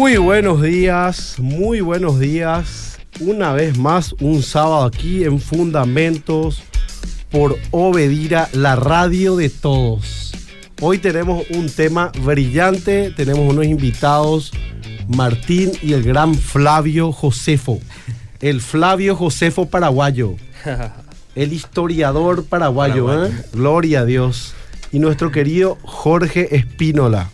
Muy buenos días, muy buenos días. Una vez más, un sábado aquí en Fundamentos por Obedira, la radio de todos. Hoy tenemos un tema brillante, tenemos unos invitados, Martín y el gran Flavio Josefo. El Flavio Josefo paraguayo. El historiador paraguayo, Paraguayo. ¿eh? Gloria a Dios. Y nuestro querido Jorge Espínola.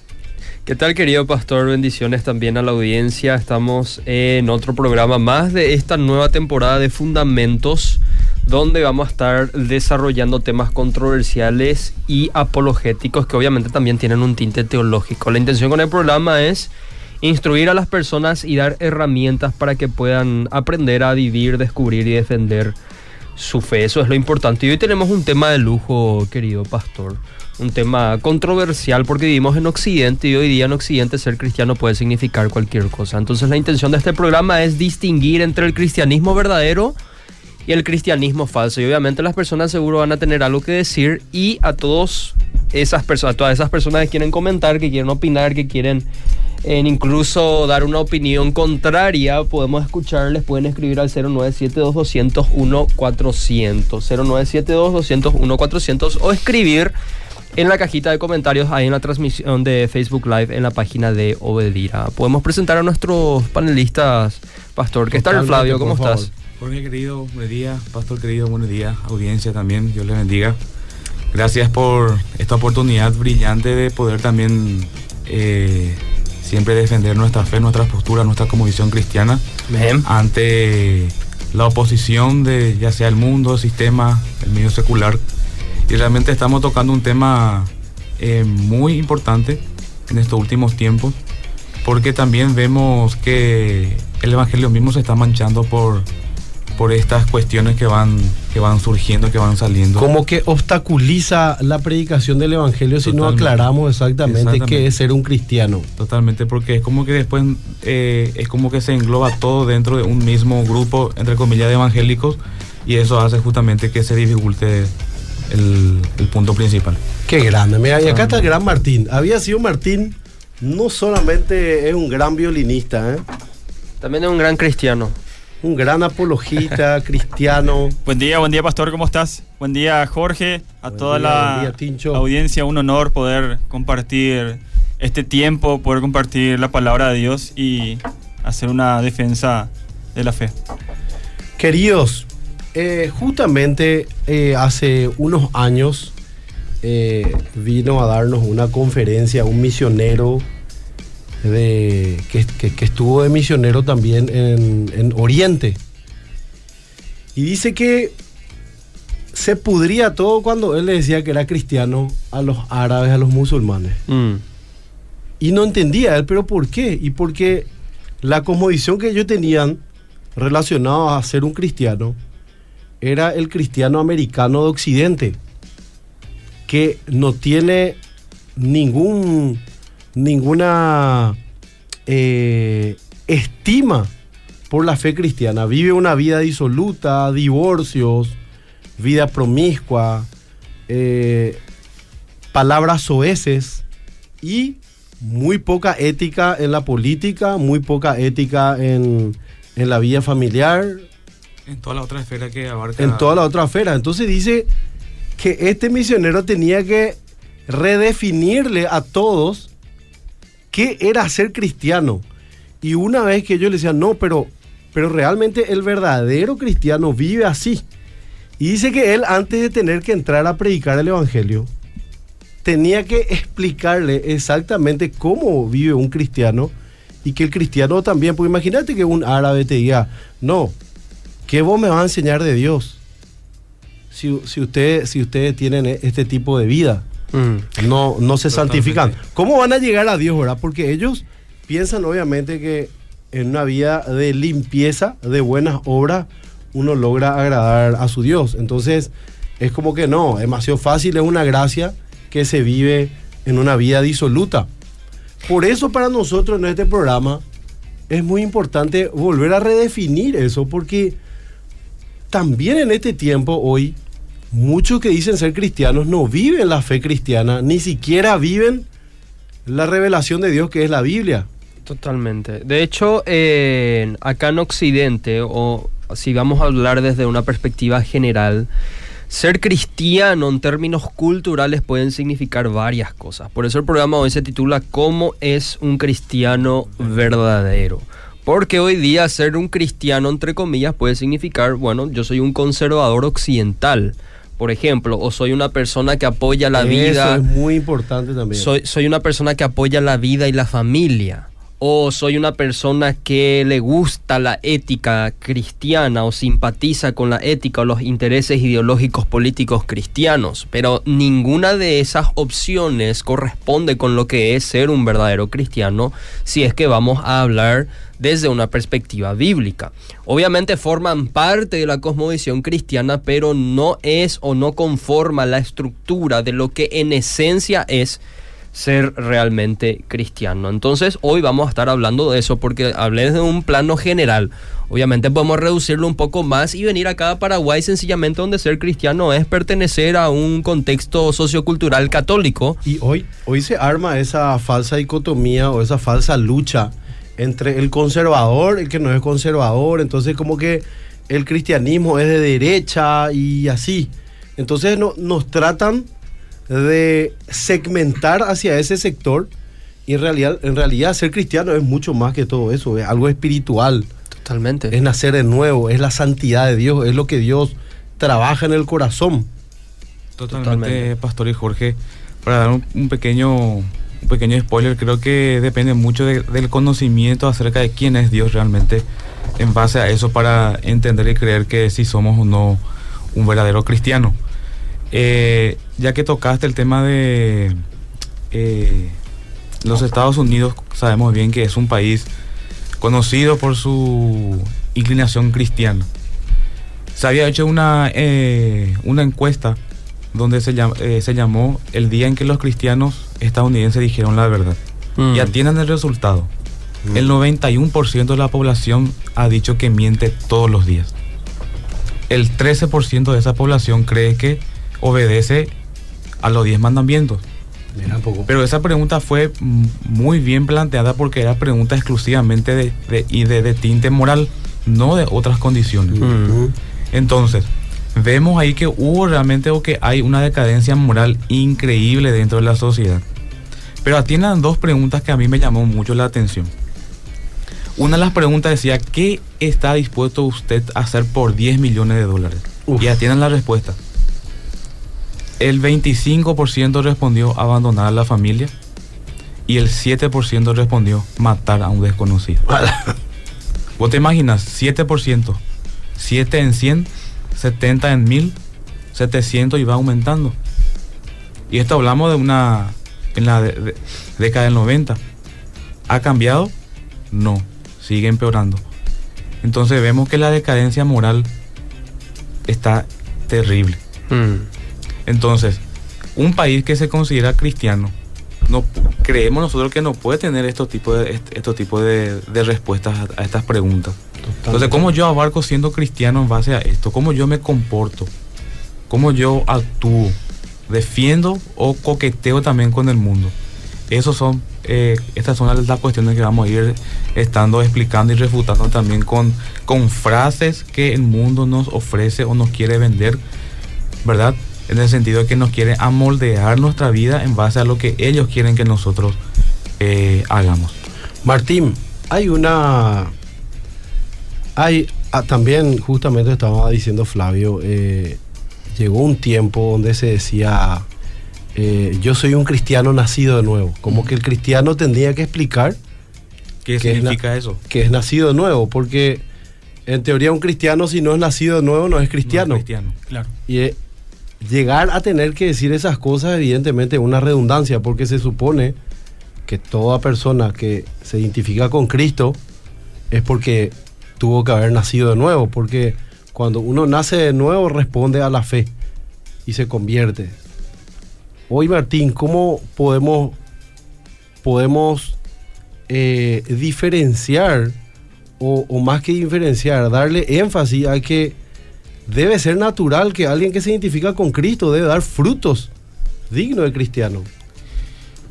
¿Qué tal querido pastor? Bendiciones también a la audiencia. Estamos en otro programa más de esta nueva temporada de Fundamentos, donde vamos a estar desarrollando temas controversiales y apologéticos que obviamente también tienen un tinte teológico. La intención con el programa es instruir a las personas y dar herramientas para que puedan aprender a vivir, descubrir y defender su fe. Eso es lo importante. Y hoy tenemos un tema de lujo, querido pastor. Un tema controversial porque vivimos en Occidente y hoy día en Occidente ser cristiano puede significar cualquier cosa. Entonces la intención de este programa es distinguir entre el cristianismo verdadero y el cristianismo falso. Y obviamente las personas seguro van a tener algo que decir y a todos esas personas, todas esas personas que quieren comentar, que quieren opinar, que quieren eh, incluso dar una opinión contraria, podemos escucharles, pueden escribir al 0972-201-400, 0972-201-400 o escribir en la cajita de comentarios ahí en la transmisión de Facebook Live en la página de Obedira. Podemos presentar a nuestros panelistas, Pastor. ¿Qué tal, Flavio? ¿Cómo estás? Jorge querido, buen día. Pastor querido, buenos días. Audiencia también, Dios le bendiga. Gracias por esta oportunidad brillante de poder también eh, siempre defender nuestra fe, nuestra postura, nuestra convicción cristiana Bien. ante la oposición de ya sea el mundo, el sistema, el medio secular. Y realmente estamos tocando un tema eh, muy importante en estos últimos tiempos, porque también vemos que el Evangelio mismo se está manchando por, por estas cuestiones que van, que van surgiendo, que van saliendo. Como que obstaculiza la predicación del Evangelio si no Totalmente. aclaramos exactamente, Exactamente. qué es ser un cristiano. Totalmente, porque es como que después eh, es como que se engloba todo dentro de un mismo grupo, entre comillas, de evangélicos, y eso hace justamente que se dificulte el, el punto principal. Qué grande. Mira, y acá está el gran Martín. Había sido Martín, no solamente es un gran violinista, ¿eh? También es un gran cristiano. un gran apologista, cristiano. Buen día, buen día Pastor, ¿cómo estás? Buen día Jorge, a Buen toda día, la día, audiencia, un honor poder compartir este tiempo, poder compartir la palabra de Dios y hacer una defensa de la fe. Queridos, eh, justamente eh, hace unos años eh, vino a darnos una conferencia un misionero de, que, que- que estuvo de misionero también en, en Oriente. Y dice que se pudría todo cuando él le decía que era cristiano a los árabes, a los musulmanes. Mm. Y no entendía él, pero ¿por qué? Y porque la cosmovisión que ellos tenían relacionada a ser un cristiano era el cristiano americano de Occidente, que no tiene ningún, ninguna eh, estima por la fe cristiana. Vive una vida disoluta, divorcios, vida promiscua, eh, palabras soeces y muy poca ética en la política, muy poca ética en, en la vida familiar, En toda la otra esfera que abarca. en toda la otra esfera. Entonces dice que este misionero tenía que redefinirle a todos qué era ser cristiano. Y una vez que ellos le decían, no, pero, pero realmente el verdadero cristiano vive así. Y dice que él, antes de tener que entrar a predicar el Evangelio, tenía que explicarle exactamente cómo vive un cristiano y que el cristiano también, pues imagínate que un árabe te diga, no, ¿qué vos me vas a enseñar de Dios? Si, si, ustedes, si ustedes tienen este tipo de vida, Mm. no, no se Totalmente. santifican. ¿Cómo van a llegar a Dios, verdad? Porque ellos piensan obviamente que en una vida de limpieza, de buenas obras, uno logra agradar a su Dios. Entonces, es como que no, demasiado fácil, es una gracia que se vive en una vida disoluta. Por eso para nosotros en este programa es muy importante volver a redefinir eso, porque también en este tiempo hoy, muchos que dicen ser cristianos no viven la fe cristiana, ni siquiera viven la revelación de Dios que es la Biblia. Totalmente. De hecho, acá en Occidente, o si vamos a hablar desde una perspectiva general, ser cristiano en términos culturales pueden significar varias cosas. Por eso el programa hoy se titula ¿Cómo es un cristiano verdadero? Porque hoy día ser un cristiano, entre comillas, puede significar, bueno, yo soy un conservador occidental, por ejemplo, o soy una persona que apoya la vida. Eso es muy importante también. Soy, soy una persona que apoya la vida y la familia. O soy una persona que le gusta la ética cristiana o simpatiza con la ética o los intereses ideológicos políticos cristianos. Pero ninguna de esas opciones corresponde con lo que es ser un verdadero cristiano si es que vamos a hablar desde una perspectiva bíblica. Obviamente forman parte de la cosmovisión cristiana, pero no es o no conforma la estructura de lo que en esencia es ser realmente cristiano. Entonces hoy vamos a estar hablando de eso porque hablé desde un plano general. Obviamente podemos reducirlo un poco más y venir acá a Paraguay sencillamente donde ser cristiano es pertenecer a un contexto sociocultural católico. Y hoy, hoy se arma esa falsa dicotomía o esa falsa lucha entre el conservador, el que no es conservador. Entonces como que el cristianismo es de derecha y así. Entonces no, nos tratan de segmentar hacia ese sector y en realidad, en realidad ser cristiano es mucho más que todo eso, es algo espiritual, Totalmente. es nacer de nuevo, es la santidad de Dios, es lo que Dios trabaja en el corazón. Totalmente, Totalmente. Pastor y Jorge. Para dar un, un pequeño un pequeño spoiler, creo que depende mucho de- del conocimiento acerca de quién es Dios realmente, en base a eso para entender y creer que si somos o no un verdadero cristiano. Eh, ya que tocaste el tema de eh, los Estados Unidos, sabemos bien que es un país conocido por su inclinación cristiana. Se había hecho una, eh, una encuesta donde se, llam- se llamó el día en que los cristianos estadounidenses dijeron la verdad. Mm. Y atiendan el resultado. El 91% de la población ha dicho que miente todos los días. El 13% de esa población cree que obedece a los 10 mandamientos. Mira un poco. Pero esa pregunta fue mm, muy bien planteada porque era pregunta exclusivamente de, de- y de, de tinte moral, no de otras condiciones. Ujú. Entonces, vemos ahí que hubo realmente o que hay una decadencia moral increíble dentro de la sociedad. Pero atiendan dos preguntas que a mí me llamó mucho la atención. Una de las preguntas decía, ¿qué está dispuesto usted a hacer por 10 millones de dólares? Uf. Y atiendan la respuesta. El 25% respondió abandonar a la familia y el 7% respondió matar a un desconocido. Vos te imaginas, 7%, 7 en 100, 70 en 1000, 700 y va aumentando. Y esto hablamos de una, en la de- de- década del 90. ¿Ha cambiado? No, sigue empeorando. Entonces vemos que la decadencia moral está terrible. Mm. Entonces, un país que se considera cristiano, no creemos nosotros que no puede tener estos tipos de, est- estos tipos de, de respuestas a, a estas preguntas. Entonces, ¿cómo yo abarco siendo cristiano en base a esto? ¿Cómo yo me comporto? ¿Cómo yo actúo? ¿Defiendo o coqueteo también con el mundo? Esos son, eh, estas son las, las cuestiones que vamos a ir estando explicando y refutando también con, con frases que el mundo nos ofrece o nos quiere vender, ¿verdad? En el sentido de que nos quiere amoldear nuestra vida en base a lo que ellos quieren que nosotros eh, hagamos. Martín, hay una. Hay. ah, también, justamente estaba diciendo Flavio, eh, llegó un tiempo donde se decía. eh, yo soy un cristiano nacido de nuevo. Como que el cristiano tendría que explicar ¿Qué ¿Qué es la- significa eso? que es nacido de nuevo. Porque en teoría, un cristiano, si no es nacido de nuevo, no es cristiano. No es cristiano. Claro. Y llegar a tener que decir esas cosas, evidentemente, es una redundancia, porque se supone que toda persona que se identifica con Cristo es porque tuvo que haber nacido de nuevo, porque cuando uno nace de nuevo responde a la fe y se convierte. Hoy, Martín, ¿cómo podemos, podemos eh, diferenciar, o, o más que diferenciar, darle énfasis a que debe ser natural que alguien que se identifica con Cristo debe dar frutos dignos de cristiano?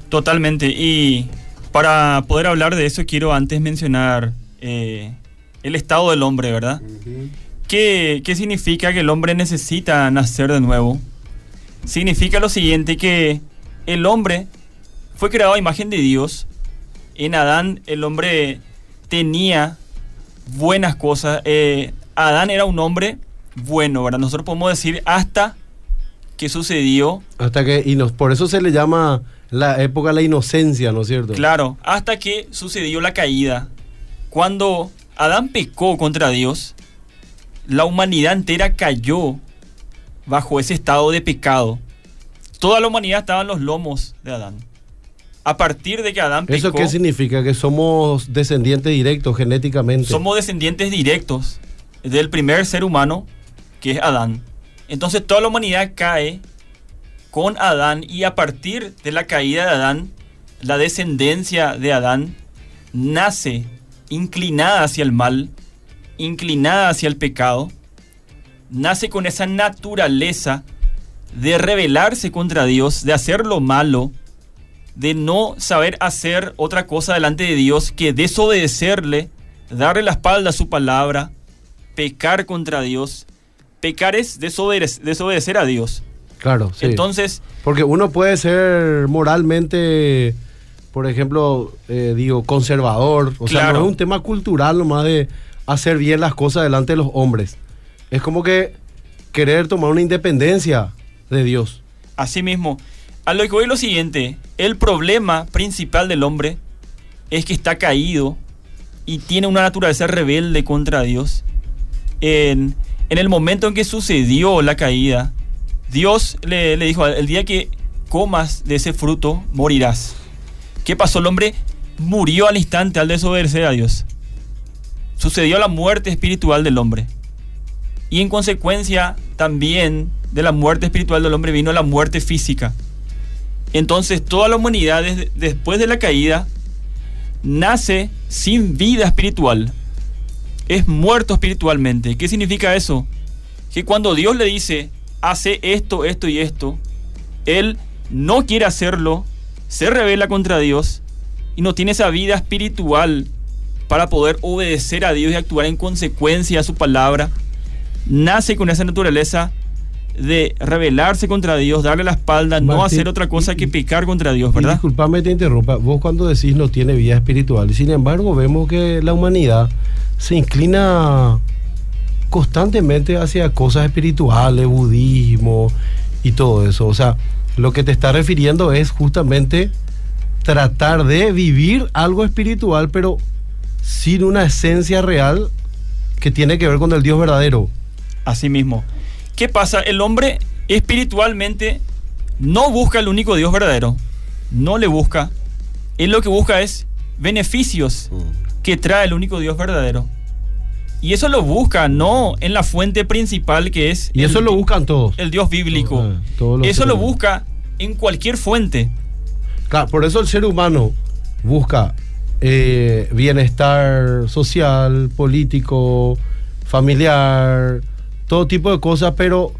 Totalmente. Y para poder hablar de eso quiero antes mencionar eh, el estado del hombre, ¿verdad? ¿Qué, ¿Qué significa que el hombre necesita nacer de nuevo? Significa lo siguiente, que el hombre fue creado a imagen de Dios. En Adán el hombre tenía buenas cosas. Eh, Adán era un hombre bueno, ¿verdad? Nosotros podemos decir hasta que sucedió. Hasta que, y nos, por eso se le llama la época de la inocencia, ¿no es cierto? Claro, hasta que sucedió la caída. Cuando Adán pecó contra Dios, la humanidad entera cayó bajo ese estado de pecado. Toda la humanidad estaba en los lomos de Adán. A partir de que Adán pecó, ¿Eso qué significa? Que somos descendientes directos genéticamente. somos descendientes directos del primer ser humano, que es Adán. Entonces toda la humanidad cae con Adán y a partir de la caída de Adán, la descendencia de Adán nace inclinada hacia el mal, inclinada hacia el pecado, nace con esa naturaleza de rebelarse contra Dios, de hacer lo malo, de no saber hacer otra cosa delante de Dios que desobedecerle, darle la espalda a su palabra, pecar contra Dios. Pecar es desobede- desobedecer a Dios. Claro, sí. Entonces, Porque uno puede ser moralmente, por ejemplo, eh, digo, conservador. O sea, Claro. no es un tema cultural nomás de hacer bien las cosas delante de los hombres. Es como que querer tomar una independencia de Dios. Asimismo, a lo que voy es lo siguiente, el problema principal del hombre es que está caído y tiene una naturaleza rebelde contra Dios. En, en el momento en que sucedió la caída, Dios le, dijo, el día que comas de ese fruto, morirás. ¿Qué pasó? El hombre murió al instante al desobedecer a Dios. Sucedió la muerte espiritual del hombre. Y en consecuencia también de la muerte espiritual del hombre vino la muerte física. Entonces toda la humanidad después de la caída nace sin vida espiritual. Es muerto espiritualmente. ¿Qué significa eso? Que cuando Dios le dice, hace esto, esto y esto, Él no quiere hacerlo, se revela contra Dios y no tiene esa vida espiritual para poder obedecer a Dios y actuar en consecuencia a su palabra nace con esa naturaleza de rebelarse contra Dios, darle la espalda, no hacer otra cosa y- que pecar contra Dios, ¿verdad? disculpame te interrumpa, vos cuando decís no tiene vida espiritual, sin embargo vemos que la humanidad se inclina constantemente hacia cosas espirituales, budismo y todo eso. O sea, lo que te está refiriendo es justamente tratar de vivir algo espiritual, pero sin una esencia real que tiene que ver con el Dios verdadero. Así mismo. ¿Qué pasa? El hombre espiritualmente no busca el único Dios verdadero. No le busca. Él lo que busca es beneficios que trae el único Dios verdadero. Y eso lo busca no en la fuente principal que es Y eso el, lo buscan todos. el Dios bíblico. Los eso lo busca en cualquier fuente. Claro, por eso el ser humano busca eh, bienestar social, político, familiar, todo tipo de cosas, pero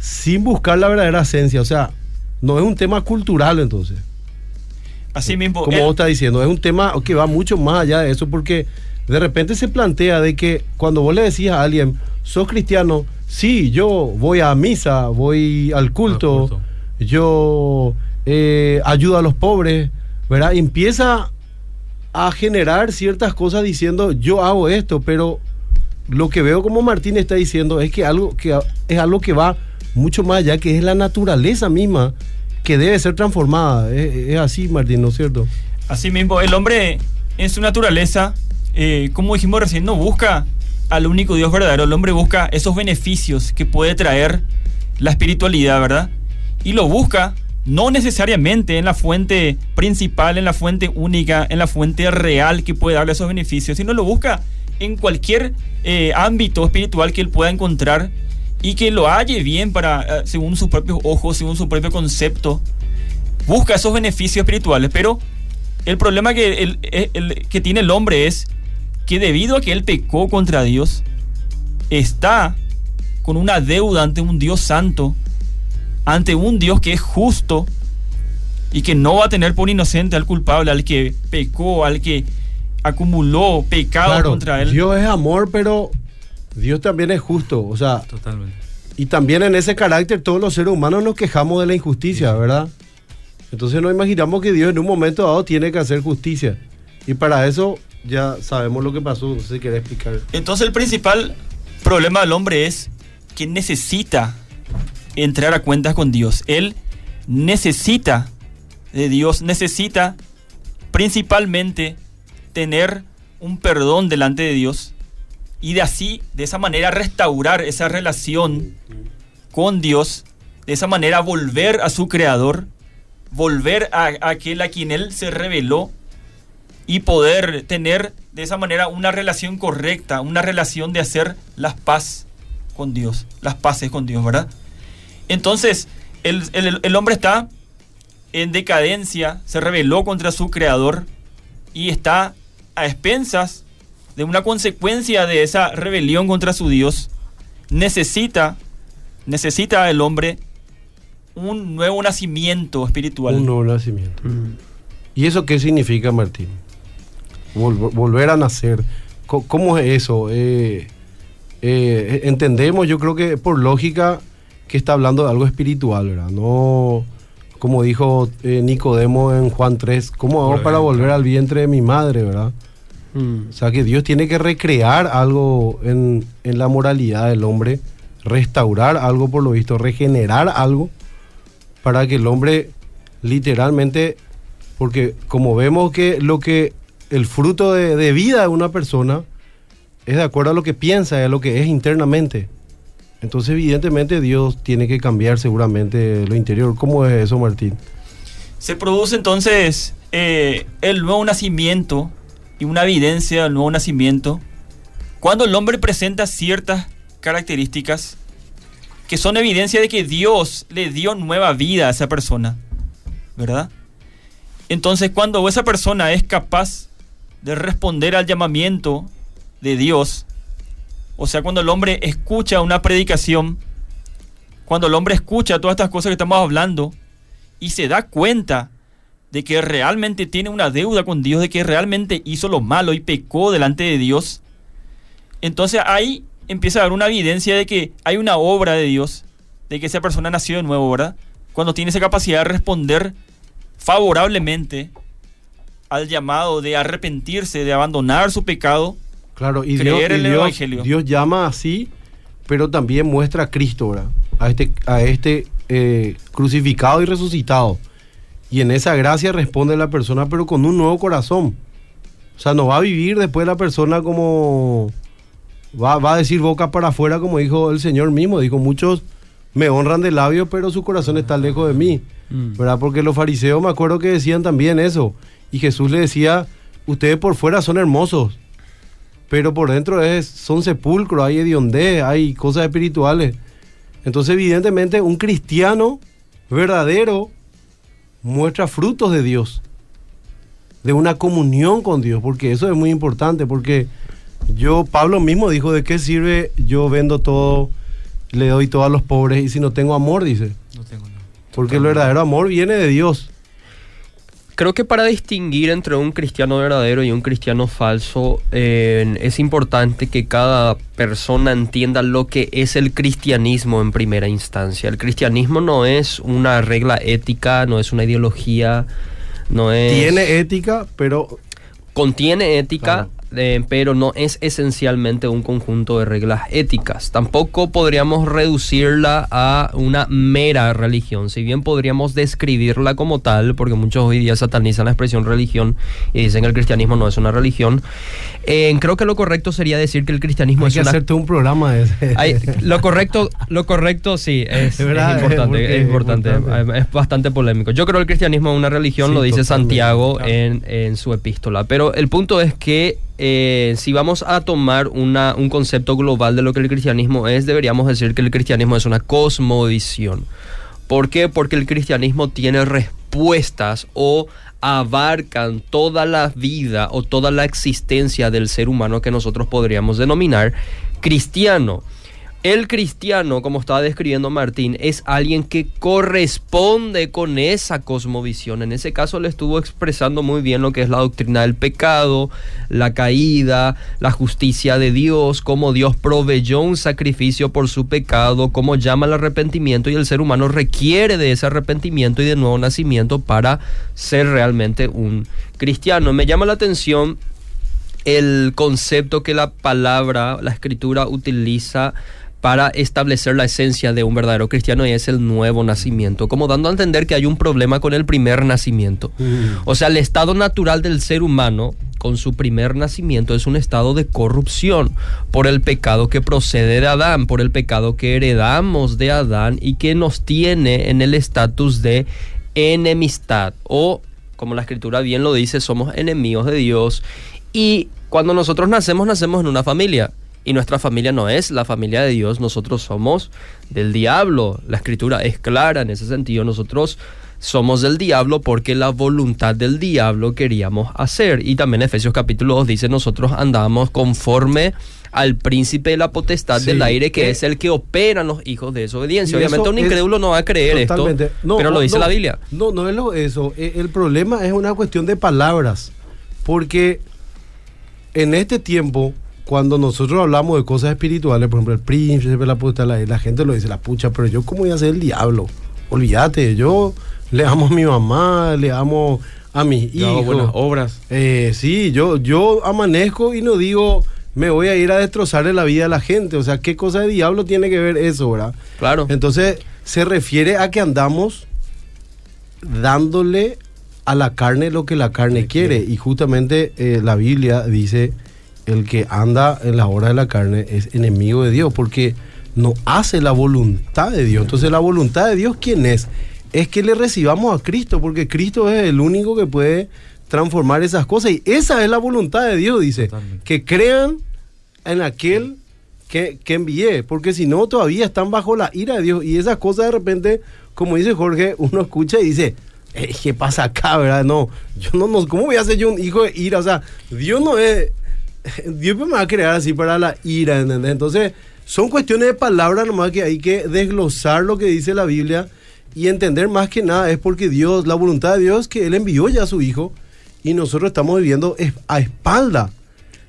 sin buscar la verdadera esencia. O sea, no es un tema cultural entonces. Así mismo. Como él- vos estás diciendo, es un tema que va mucho más allá de eso, porque de repente se plantea de que cuando vos le decís a alguien, sos cristiano, sí, yo voy a misa, voy al culto, Al culto. yo eh, ayudo a los pobres, ¿verdad? Y empieza a generar ciertas cosas diciendo, yo hago esto, pero lo que veo como Martín está diciendo es que algo que es algo que va mucho más allá, que es la naturaleza misma que debe ser transformada. Es, así, Martín, ¿no es cierto? Así mismo, el hombre en su naturaleza, eh, como dijimos recién, no busca al único Dios verdadero. El hombre busca esos beneficios que puede traer la espiritualidad, ¿verdad? Y lo busca no necesariamente en la fuente principal, en la fuente única, en la fuente real que puede darle esos beneficios, sino lo busca en cualquier eh, ámbito espiritual que él pueda encontrar y que lo halle bien para, eh, según sus propios ojos, según su propio concepto. Busca esos beneficios espirituales, pero el problema que, el- que tiene el hombre es que debido a que él pecó contra Dios, está con una deuda ante un Dios santo, ante un Dios que es justo, y que no va a tener por inocente al culpable, al que pecó, al que acumuló pecado Claro, contra él. Dios es amor, pero Dios también es justo. O sea, Totalmente. y también en ese carácter todos los seres humanos nos quejamos de la injusticia, ¿verdad? Entonces no imaginamos que Dios en un momento dado tiene que hacer justicia. Y para eso ya sabemos lo que pasó. No sé si querés explicar. Entonces el principal problema del hombre es que necesita entrar a cuentas con Dios. Él necesita de Dios, necesita principalmente tener un perdón delante de Dios y de así, de esa manera, restaurar esa relación con Dios, de esa manera volver a su creador, volver a, aquel a quien él se reveló y poder tener de esa manera una relación correcta, una relación de hacer las paz con Dios, las paces con Dios, ¿verdad? Entonces, el, el- el hombre está en decadencia, se rebeló contra su creador y está a expensas de una consecuencia de esa rebelión contra su Dios. Necesita, necesita el hombre un nuevo nacimiento espiritual. Un nuevo nacimiento. Mm. ¿Y eso qué significa, Martín? Vol- volver a nacer. ¿Cómo es eso? Eh, eh, entendemos, yo creo que por lógica, que está hablando de algo espiritual, ¿verdad? No, como dijo eh, Nicodemo en Juan 3, ¿cómo hago para volver al vientre de mi madre, ¿verdad? Mm. O sea que Dios tiene que recrear algo en, en la moralidad del hombre, restaurar algo por lo visto, regenerar algo para que el hombre literalmente, porque como vemos que lo que el fruto de, de vida de una persona es de acuerdo a lo que piensa, a lo que es internamente. Entonces evidentemente Dios tiene que cambiar seguramente lo interior. ¿Cómo es eso, Martín? Se produce entonces eh, el nuevo nacimiento y una evidencia del nuevo nacimiento cuando el hombre presenta ciertas características que son evidencia de que Dios le dio nueva vida a esa persona, ¿verdad? Entonces cuando esa persona es capaz de responder al llamamiento de Dios, o sea, cuando el hombre escucha una predicación, cuando el hombre escucha todas estas cosas que estamos hablando, y se da cuenta de que realmente tiene una deuda con Dios, de que realmente hizo lo malo y pecó delante de Dios, entonces ahí empieza a haber una evidencia de que hay una obra de Dios, de que esa persona nació de nuevo, ¿verdad? Cuando tiene esa capacidad de responder favorablemente al llamado de arrepentirse, de abandonar su pecado, Claro, y Creer Dios, en el Dios- Evangelio. Dios llama así, pero también muestra a Cristo, ¿verdad? A este, a este eh, crucificado y resucitado. Y en esa gracia responde la persona, pero con un nuevo corazón. O sea, no va a vivir después la persona como... Va, va a decir boca para afuera, como dijo el Señor mismo. Dijo, muchos me honran de labios, pero su corazón está lejos de mí. Mm. ¿Verdad? Porque los fariseos me acuerdo que decían también eso. Y Jesús le decía, ustedes por fuera son hermosos, pero por dentro es, son sepulcros, hay hediondez, hay cosas espirituales. Entonces, evidentemente, un cristiano verdadero muestra frutos de Dios, de una comunión con Dios, porque eso es muy importante, porque yo, Pablo mismo dijo, ¿de qué sirve yo vendo todo, le doy todo a los pobres y si no tengo amor, dice? No tengo nada. Porque el verdadero amor viene de Dios. Creo que para distinguir entre un cristiano verdadero y un cristiano falso eh, es importante que cada persona entienda lo que es el cristianismo en primera instancia. El cristianismo no es una regla ética, no es una ideología, no es... Tiene ética, pero contiene ética, Claro. Eh, pero no es esencialmente un conjunto de reglas éticas. Tampoco podríamos reducirla a una mera religión, si bien podríamos describirla como tal, porque muchos hoy día satanizan la expresión religión y dicen que el cristianismo no es una religión. Eh, creo que lo correcto sería decir que el cristianismo hay es que una hacerte un programa de ese. Hay- lo correcto, lo correcto sí, es, Es verdad, es importante, es es importante, importante. es bastante polémico. Yo creo que el cristianismo es una religión, Sí, lo dice totalmente, Santiago en su epístola. Pero el punto es que eh, si vamos a tomar una, un concepto global de lo que el cristianismo es, deberíamos decir que el cristianismo es una cosmovisión. ¿Por qué? Porque el cristianismo tiene respuestas o abarcan toda la vida o toda la existencia del ser humano que nosotros podríamos denominar cristiano. El cristiano, como estaba describiendo Martín, es alguien que corresponde con esa cosmovisión. En ese caso le estuvo expresando muy bien lo que es la doctrina del pecado, la caída, la justicia de Dios, cómo Dios proveyó un sacrificio por su pecado, cómo llama al arrepentimiento y el ser humano requiere de ese arrepentimiento y de nuevo nacimiento para ser realmente un cristiano. Me llama la atención el concepto que la palabra, la escritura utiliza para establecer la esencia de un verdadero cristiano y es el nuevo nacimiento, como dando a entender que hay un problema con el primer nacimiento. Mm. O sea, el estado natural del ser humano con su primer nacimiento es un estado de corrupción por el pecado que procede de Adán, por el pecado que heredamos de Adán y que nos tiene en el estatus de enemistad o como la escritura bien lo dice, somos enemigos de Dios y cuando nosotros nacemos, nacemos en una familia. Y nuestra familia no es la familia de Dios, nosotros somos del diablo. La escritura es clara en ese sentido. Nosotros somos del diablo porque la voluntad del diablo queríamos hacer. Y también Efesios capítulo 2 dice, nosotros andamos conforme al príncipe de la potestad Sí, del aire, que eh, es el que opera en los hijos de desobediencia. Obviamente un incrédulo no va a creer esto. No, pero lo dice no, la Biblia. No, no es lo, eso. E- El problema es una cuestión de palabras. Porque en este tiempo, cuando nosotros hablamos de cosas espirituales, por ejemplo, el príncipe, la puta, la, la gente lo dice, la pucha, pero yo, ¿cómo voy a ser el diablo? Olvídate, yo le amo a mi mamá, le amo a mis Yo hago buenas hijos. obras. Eh, sí, yo, yo amanezco y no digo, me voy a ir a destrozarle la vida a la gente. O sea, ¿qué cosa de diablo tiene que ver eso, verdad? Claro. Entonces, se refiere a que andamos dándole a la carne lo que la carne quiere. Y justamente eh, la Biblia dice, el que anda en la hora de la carne es enemigo de Dios, porque no hace la voluntad de Dios. Entonces, la voluntad de Dios, ¿quién es? Es que le recibamos a Cristo, porque Cristo es el único que puede transformar esas cosas. Y esa es la voluntad de Dios, dice. Totalmente. Que crean en aquel que, que envié, porque si no todavía están bajo la ira de Dios y esas cosas de repente, como dice Jorge, uno escucha y dice, "Eh, ¿qué pasa acá, verdad? No, yo no, no, ¿cómo voy a ser yo un hijo de ira? O sea, Dios no es, Dios me va a crear así para la ira, ¿entendés? Entonces, son cuestiones de palabras nomás que hay que desglosar lo que dice la Biblia y entender más que nada es porque Dios, la voluntad de Dios que Él envió ya a su Hijo y nosotros estamos viviendo a espalda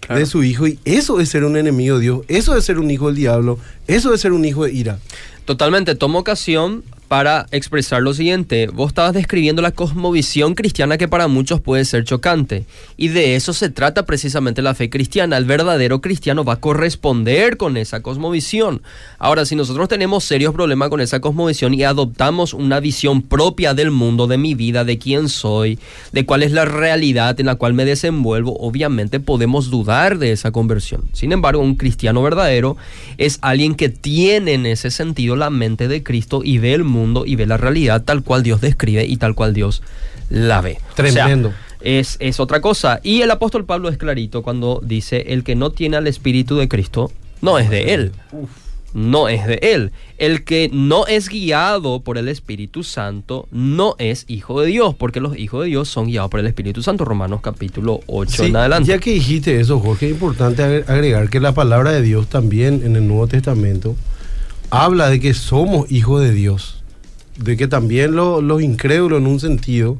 Claro. de su hijo y eso es ser un enemigo de Dios, eso es ser un hijo del diablo, eso es ser un hijo de ira. Totalmente, tomo ocasión para expresar lo siguiente. Vos estabas describiendo la cosmovisión cristiana que para muchos puede ser chocante. Y de eso se trata precisamente la fe cristiana. El verdadero cristiano va a corresponder con esa cosmovisión. Ahora, si nosotros tenemos serios problemas con esa cosmovisión y adoptamos una visión propia del mundo, de mi vida, de quién soy, de cuál es la realidad en la cual me desenvuelvo, obviamente podemos dudar de esa conversión. Sin embargo, un cristiano verdadero es alguien que tiene en ese sentido la mente de Cristo y ve el mundo y ve la realidad tal cual Dios describe y tal cual Dios la ve. O sea, Tremendo. es, es otra cosa. Y el apóstol Pablo es clarito cuando dice, el que no tiene al Espíritu de Cristo no es de él. No es de él. El que no es guiado por el Espíritu Santo no es hijo de Dios, porque los hijos de Dios son guiados por el Espíritu Santo. Romanos capítulo 8 Sí, en adelante. Ya que dijiste eso, Jorge, es importante agre- agregar que la palabra de Dios también en el Nuevo Testamento habla de que somos hijos de Dios, de que también lo- los incrédulos en un sentido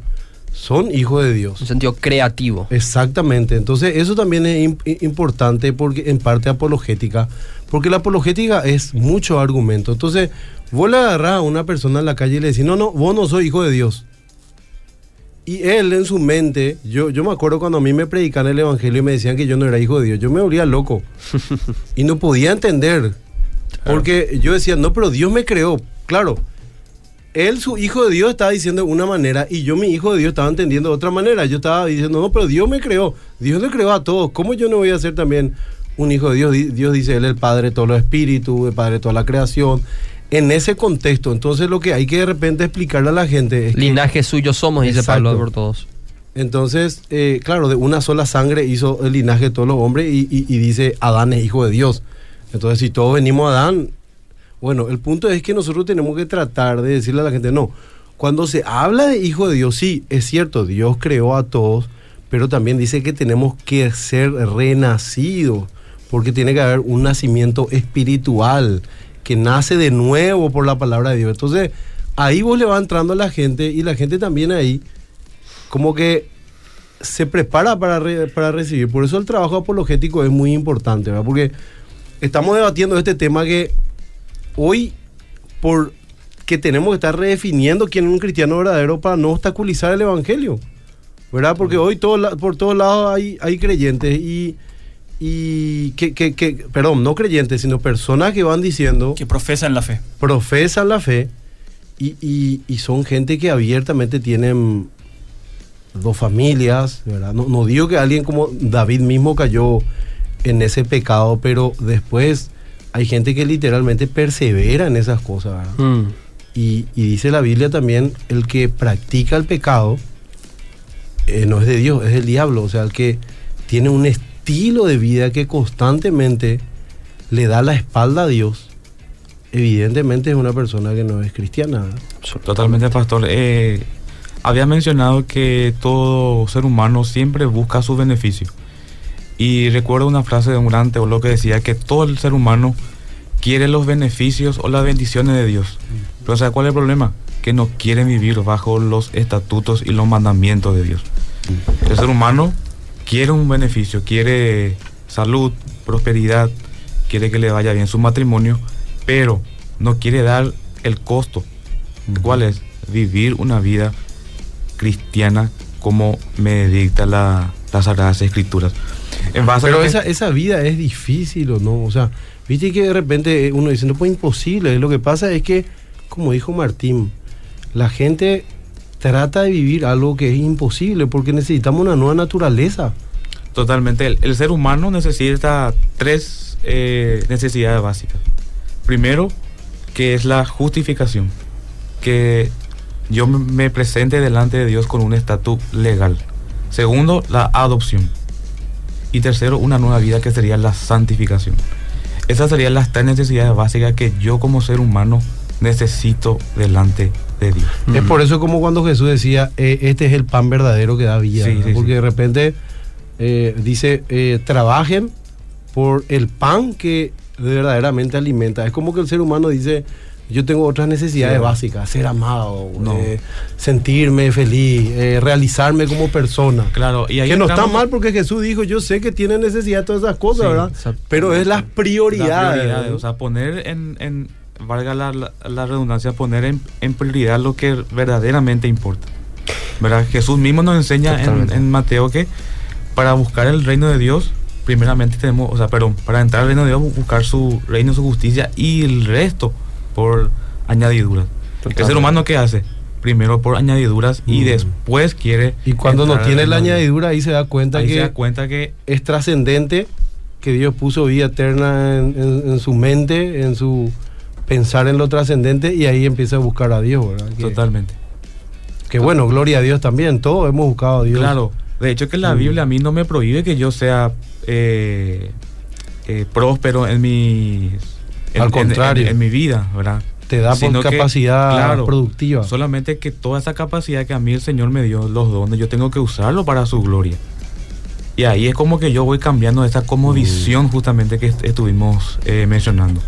son hijos de Dios. Un sentido creativo. Exactamente, entonces eso también es importante porque en parte apologética, porque la apologética es mucho argumento. Entonces, vos le agarrás a una persona en la calle y le decís, no, no, vos no sos hijo de Dios. Y él en su mente, yo, yo me acuerdo cuando a mí me predican el evangelio y me decían que yo no era hijo de Dios, yo me volvía loco y no podía entender, porque yo decía, no, pero Dios me creó, claro. Él, su hijo de Dios, estaba diciendo de una manera y yo, mi hijo de Dios, estaba entendiendo de otra manera. Yo estaba diciendo, no, pero Dios me creó. Dios le creó a todos. ¿Cómo yo no voy a ser también un hijo de Dios? Di- Dios dice, Él es el Padre de todos los espíritus, el Padre de toda la creación. En ese contexto, entonces lo que hay que de repente explicarle a la gente es que, Linaje suyo somos, dice. Pablo por todos. entonces, eh, claro, de una sola sangre hizo el linaje de todos los hombres y, y- y dice, Adán es hijo de Dios. Entonces, si todos venimos a Adán, bueno, el punto es que nosotros tenemos que tratar de decirle a la gente, no, cuando se habla de hijo de Dios, sí, es cierto, Dios creó a todos, pero también dice que tenemos que ser renacidos, porque tiene que haber un nacimiento espiritual que nace de nuevo por la palabra de Dios. Entonces, ahí vos le va entrando a la gente y la gente también ahí como que se prepara para, para recibir. Por eso el trabajo apologético es muy importante, ¿verdad? Porque estamos debatiendo este tema que hoy, por que tenemos que estar redefiniendo quién es un cristiano verdadero para no obstaculizar el evangelio, ¿verdad? Porque hoy todo por todos lados hay, hay creyentes y, y que, que- que- perdón, no creyentes, sino personas que van diciendo, Que profesan la fe. profesan la fe y, y- y son gente que abiertamente tienen dos familias, ¿verdad? No, no digo que alguien como David mismo cayó en ese pecado, pero después hay gente que literalmente persevera en esas cosas, ¿verdad? Mm. Y, y dice la Biblia también, el que practica el pecado eh, no es de Dios, es del diablo. O sea, el que tiene un estilo de vida que constantemente le da la espalda a Dios, evidentemente es una persona que no es cristiana. Totalmente, pastor. Eh, había mencionado que todo ser humano siempre busca su beneficio. Y recuerdo una frase de un gran teólogo que decía que todo el ser humano quiere los beneficios o las bendiciones de Dios. Pero ¿sabe cuál es el problema? Que no quieren vivir bajo los estatutos y los mandamientos de Dios. El ser humano quiere un beneficio, quiere salud, prosperidad, quiere que le vaya bien su matrimonio, pero no quiere dar el costo. ¿Cuál es? Vivir una vida cristiana como me dicta la, las Sagradas Escrituras. En base a Pero que- esa, esa vida es difícil o no. O sea, viste que de repente uno dice, no, pues imposible. Lo que pasa es que, como dijo Martín, la gente trata de vivir algo que es imposible porque necesitamos una nueva naturaleza. Totalmente. El, el ser humano necesita tres eh, necesidades básicas. Primero, que es la justificación. Que yo me- me presente delante de Dios con un estatus legal. Segundo, la adopción. Y tercero, una nueva vida que sería la santificación. Esas serían las tres necesidades básicas que yo como ser humano necesito delante de Dios. Es por eso como cuando Jesús decía, eh, este es el pan verdadero que da vida. Sí, sí, porque sí. de repente eh, dice, eh, trabajen por el pan que verdaderamente alimenta. Es como que el ser humano dice, yo tengo otras necesidades Sí. básicas, ser amado, No. eh, sentirme feliz, eh, realizarme como persona. Claro, y ahí que no está mal porque Jesús dijo, yo sé que tiene necesidad de todas esas cosas, Sí, ¿verdad? Pero es las prioridades. prioridades, o sea, poner en, en valga la, la- la redundancia, poner en, en prioridad lo que verdaderamente importa. ¿Verdad? Jesús mismo nos enseña en, en Mateo que para buscar el reino de Dios, primeramente tenemos, o sea, perdón, para entrar al reino de Dios, buscar su reino, su justicia y el resto por añadiduras. El ser Totalmente. humano, ¿qué hace? Primero por añadiduras y Mm. después quiere. y cuando no tiene la añadidura, ahí se da cuenta Ahí que se da cuenta que es trascendente que Dios puso vida eterna en, en- en su mente, en su pensar en lo trascendente y ahí empieza a buscar a Dios, ¿verdad? Que, totalmente. que bueno, gloria a Dios también, todos hemos buscado a Dios. Claro, de hecho que la Mm. Biblia a mí no me prohíbe que yo sea eh, eh, próspero en mi en- Al contrario. en, en mi vida, ¿verdad? Te da por que, capacidad claro, productiva. Solamente que toda esa capacidad que a mí el Señor me dio, los dones, yo tengo que usarlo para su gloria. Y ahí es como que yo voy cambiando esa como Mm. visión justamente que est- estuvimos eh, mencionando.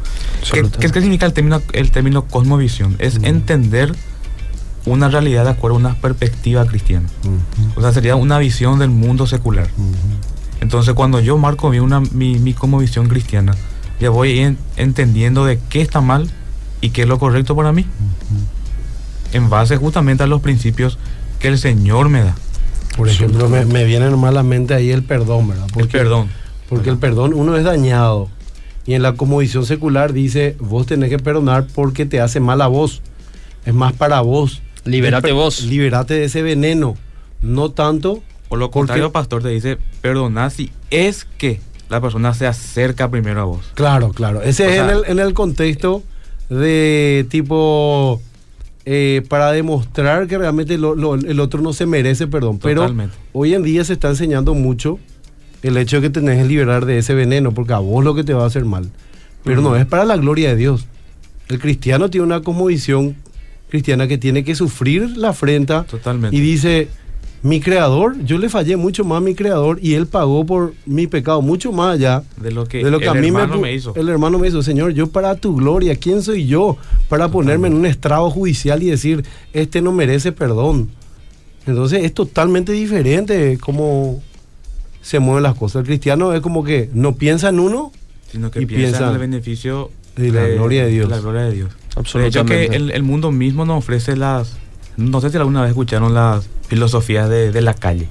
¿Qué, significa el término, el término cosmovisión? Es Mm. entender una realidad de acuerdo a una perspectiva cristiana. O sea, sería una visión del mundo secular. Entonces, cuando yo marco mi, una, mi, mi como visión cristiana, ya voy en- entendiendo de qué está mal y qué es lo correcto para mí. En base justamente a los principios que el Señor me da. Por ejemplo, me, me viene nomás a la mente ahí el perdón, ¿verdad? el perdón. Porque el perdón, uno es dañado. Y en la comodición secular dice, vos tenés que perdonar porque te hace mal a vos. Es más para vos. Per- vos. Liberate de ese veneno. No tanto O lo Porque- contrario, pastor, te dice, perdonar si es que la persona se acerca primero a vos. Claro, claro. Ese O es sea- en, el, en el contexto de tipo eh, para demostrar que realmente lo- lo- el otro no se merece perdón. Pero hoy en día se está enseñando mucho el hecho de que tenés que liberar de ese veneno, porque a vos lo que te va a hacer mal. Pero no es para la gloria de Dios. El cristiano tiene una cosmovisión cristiana que tiene que sufrir la afrenta Totalmente. y dice, mi creador, yo le fallé mucho más a mi creador y él pagó por mi pecado mucho más allá De lo que, de lo que el a mí me, hermano pu- me hizo. El hermano me hizo, Señor, yo para tu gloria, ¿quién soy yo para ponerme en un estrado judicial y decir, este no merece perdón? Entonces es totalmente diferente cómo se mueven las cosas. El cristiano es como que no piensa en uno, sino que y piensa, piensa en el beneficio de la gloria de Dios. la gloria de Dios. De hecho Absolutamente. que el, el mundo mismo nos ofrece las, no sé si alguna vez escucharon las filosofías de, de la calle.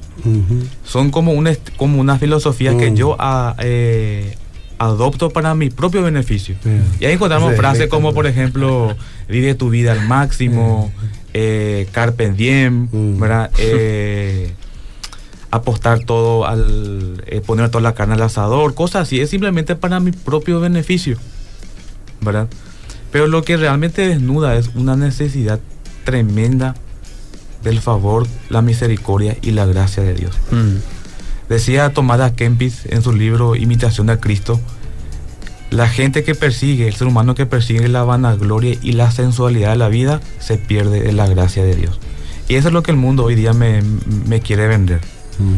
Son como una, como una filosofía que Mm. yo a- eh, adopto para mi propio beneficio. Yeah. Y ahí encontramos Sí, frases como, por ejemplo, vive tu vida al máximo, eh, carpe diem, Mm. ¿verdad? Eh, apostar todo al eh, poner toda la carne al asador, cosas así, es simplemente para mi propio beneficio, ¿verdad? Pero lo que realmente desnuda es una necesidad tremenda del favor, la misericordia y la gracia de Dios. Mm. Decía Tomás de Kempis en su libro Imitación de Cristo, la gente que persigue, el ser humano que persigue la vanagloria y la sensualidad de la vida, se pierde de la gracia de Dios. Y eso es lo que el mundo hoy día me, me quiere vender.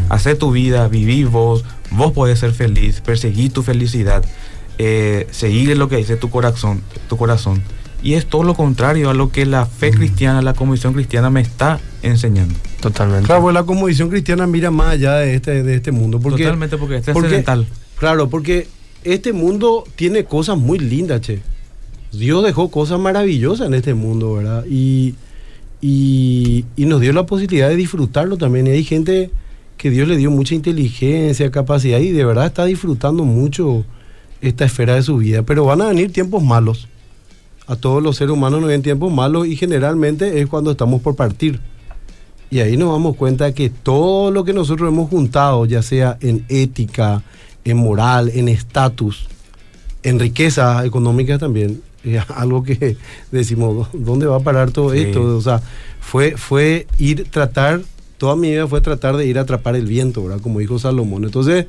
Hacer tu vida, vivir vos, vos podés ser feliz, perseguir tu felicidad, eh, seguir lo que dice tu corazón, tu corazón. Y es todo lo contrario a lo que la fe cristiana, la convicción cristiana me está enseñando. Totalmente. Claro, pues la conmovisión cristiana mira más allá de este, de este mundo. Porque, Totalmente, porque este es porque- trascendental. Claro, porque este mundo tiene cosas muy lindas, che. Dios dejó cosas maravillosas en este mundo, ¿verdad? Y, y, y nos dio la posibilidad de disfrutarlo también. Y hay gente que Dios le dio mucha inteligencia, capacidad y de verdad está disfrutando mucho esta esfera de su vida. Pero van a venir tiempos malos. A todos los seres humanos nos ven tiempos malos y generalmente es cuando estamos por partir. Y ahí nos damos cuenta que todo lo que nosotros hemos juntado, ya sea en ética, en moral, en estatus, en riqueza económica también, es algo que decimos, ¿dónde va a parar todo Sí. esto? O sea, fue, fue ir tratar, toda mi vida fue tratar de ir a atrapar el viento, ¿verdad? Como dijo Salomón. Entonces,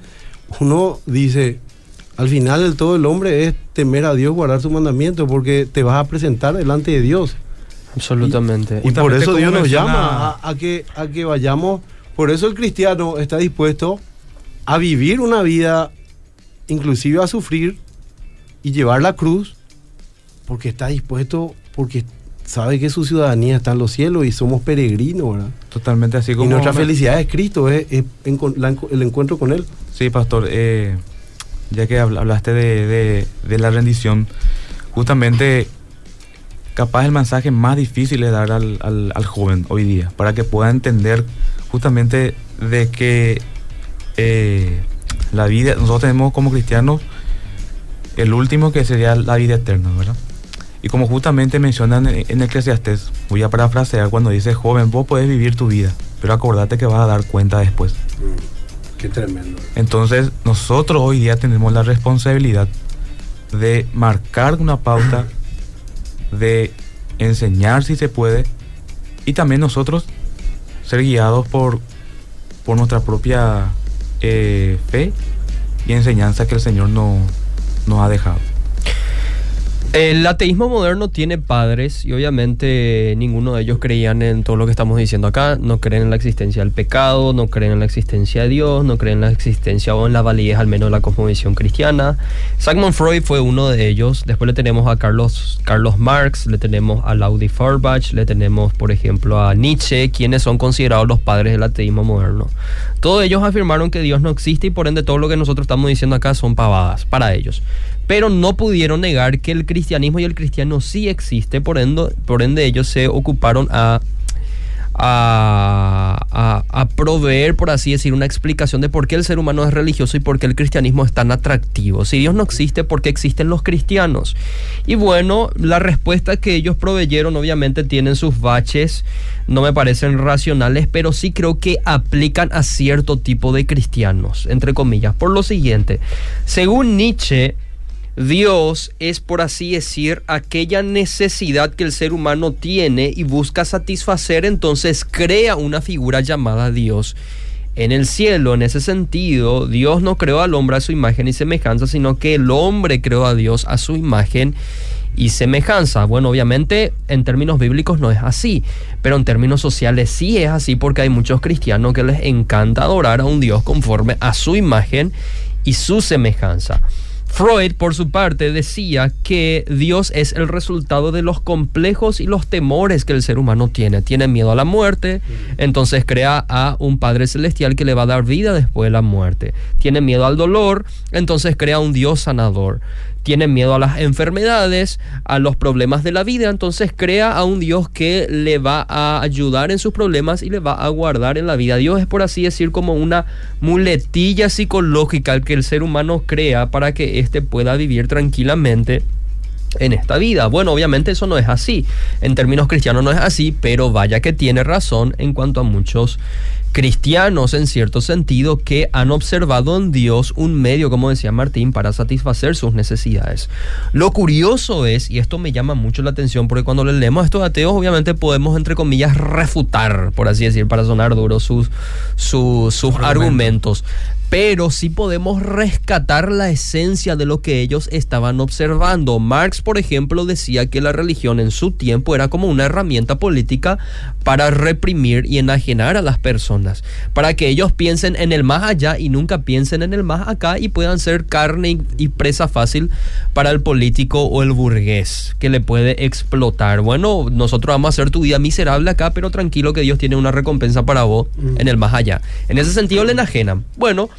uno dice, al final todo el hombre es temer a Dios, guardar su mandamiento, porque te vas a presentar delante de Dios. Absolutamente. Y por Justamente eso Dios nos llama a, a que, a que vayamos. Por eso el cristiano está dispuesto a vivir una vida, inclusive a sufrir y llevar la cruz, porque está dispuesto, porque sabe que su ciudadanía está en los cielos y somos peregrinos, ¿verdad? Totalmente así como... y nuestra felicidad es Cristo, es, es encon- la el encuentro con Él. Sí, pastor, eh, ya que habl- hablaste de, de- la rendición, justamente capaz el mensaje más difícil es dar al, al- joven hoy día, para que pueda entender justamente de que eh, la vida, nosotros tenemos como cristianos el último que sería la vida eterna, ¿verdad? Y como justamente mencionan en, en Eclesiastés, voy a parafrasear cuando dice, joven, vos podés vivir tu vida, pero acordate que vas a dar cuenta después. Qué tremendo. Entonces, nosotros hoy día tenemos la responsabilidad de marcar una pauta, de enseñar si se puede, y también nosotros ser guiados por, por nuestra propia eh, fe y enseñanza que el Señor no, nos ha dejado. El ateísmo moderno tiene padres y obviamente ninguno de ellos creían en todo lo que estamos diciendo acá. No creen en la existencia del pecado, no creen en la existencia de Dios, no creen en la existencia o en la validez al menos de la cosmovisión cristiana. Sigmund Freud fue uno de ellos. Después le tenemos a Carlos, Carlos Marx, le tenemos a Laudi Feuerbach, le tenemos por ejemplo a Nietzsche, quienes son considerados los padres del ateísmo moderno. Todos ellos afirmaron que Dios no existe y por ende todo lo que nosotros estamos diciendo acá son pavadas para ellos pero no pudieron negar que el cristianismo y el cristiano sí existe, por ende, por ende ellos se ocuparon a, a, a- a proveer, por así decir, una explicación de por qué el ser humano es religioso y por qué el cristianismo es tan atractivo. Si Dios no existe, ¿por qué existen los cristianos? Y bueno, la respuesta que ellos proveyeron obviamente tienen sus baches, no me parecen racionales, pero sí creo que aplican a cierto tipo de cristianos, entre comillas. Por lo siguiente, según Nietzsche, Dios es, por así decir, aquella necesidad que el ser humano tiene y busca satisfacer, entonces crea una figura llamada Dios en el cielo. En ese sentido, Dios no creó al hombre a su imagen y semejanza, sino que el hombre creó a Dios a su imagen y semejanza. Bueno, obviamente en términos bíblicos no es así, pero en términos sociales sí es así porque hay muchos cristianos que les encanta adorar a un Dios conforme a su imagen y su semejanza. Freud, por su parte, decía que Dios es el resultado de los complejos y los temores que el ser humano tiene. Tiene miedo a la muerte, entonces crea a un Padre Celestial que le va a dar vida después de la muerte. Tiene miedo al dolor, entonces crea un Dios sanador tiene miedo a las enfermedades, a los problemas de la vida, entonces crea a un Dios que le va a ayudar en sus problemas y le va a guardar en la vida. Dios es por así decir como una muletilla psicológica que el ser humano crea para que éste pueda vivir tranquilamente en esta vida. Bueno, obviamente eso no es así. En términos cristianos no es así, pero vaya que tiene razón en cuanto a muchos cristianos en cierto sentido que han observado en Dios un medio, como decía Martín, para satisfacer sus necesidades. Lo curioso es, y esto me llama mucho la atención, porque cuando le leemos a estos ateos, obviamente podemos, entre comillas, refutar, por así decir, para sonar duro, sus, sus, sus argumentos pero sí podemos rescatar la esencia de lo que ellos estaban observando. Marx, por ejemplo, decía que la religión en su tiempo era como una herramienta política para reprimir y enajenar a las personas, para que ellos piensen en el más allá y nunca piensen en el más acá y puedan ser carne y presa fácil para el político o el burgués que le puede explotar. Bueno, nosotros vamos a hacer tu vida miserable acá, pero tranquilo que Dios tiene una recompensa para vos en el más allá. En ese sentido le enajenan. Bueno,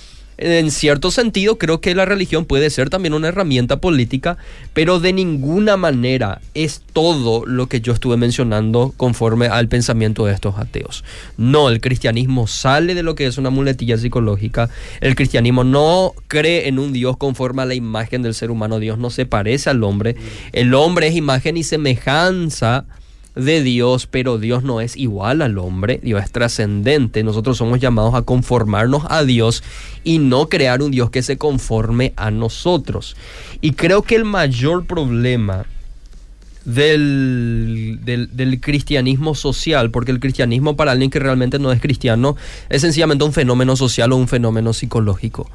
en cierto sentido creo que la religión puede ser también una herramienta política, pero de ninguna manera es todo lo que yo estuve mencionando conforme al pensamiento de estos ateos. No, el cristianismo sale de lo que es una muletilla psicológica. El cristianismo no cree en un Dios conforme a la imagen del ser humano. Dios no se parece al hombre. El hombre es imagen y semejanza de Dios, pero Dios no es igual al hombre, Dios es trascendente. Nosotros somos llamados a conformarnos a Dios y no crear un Dios que se conforme a nosotros. Y creo que el mayor problema del, del, cristianismo social, porque el cristianismo para alguien que realmente no es cristiano es sencillamente un fenómeno social o un fenómeno psicológico.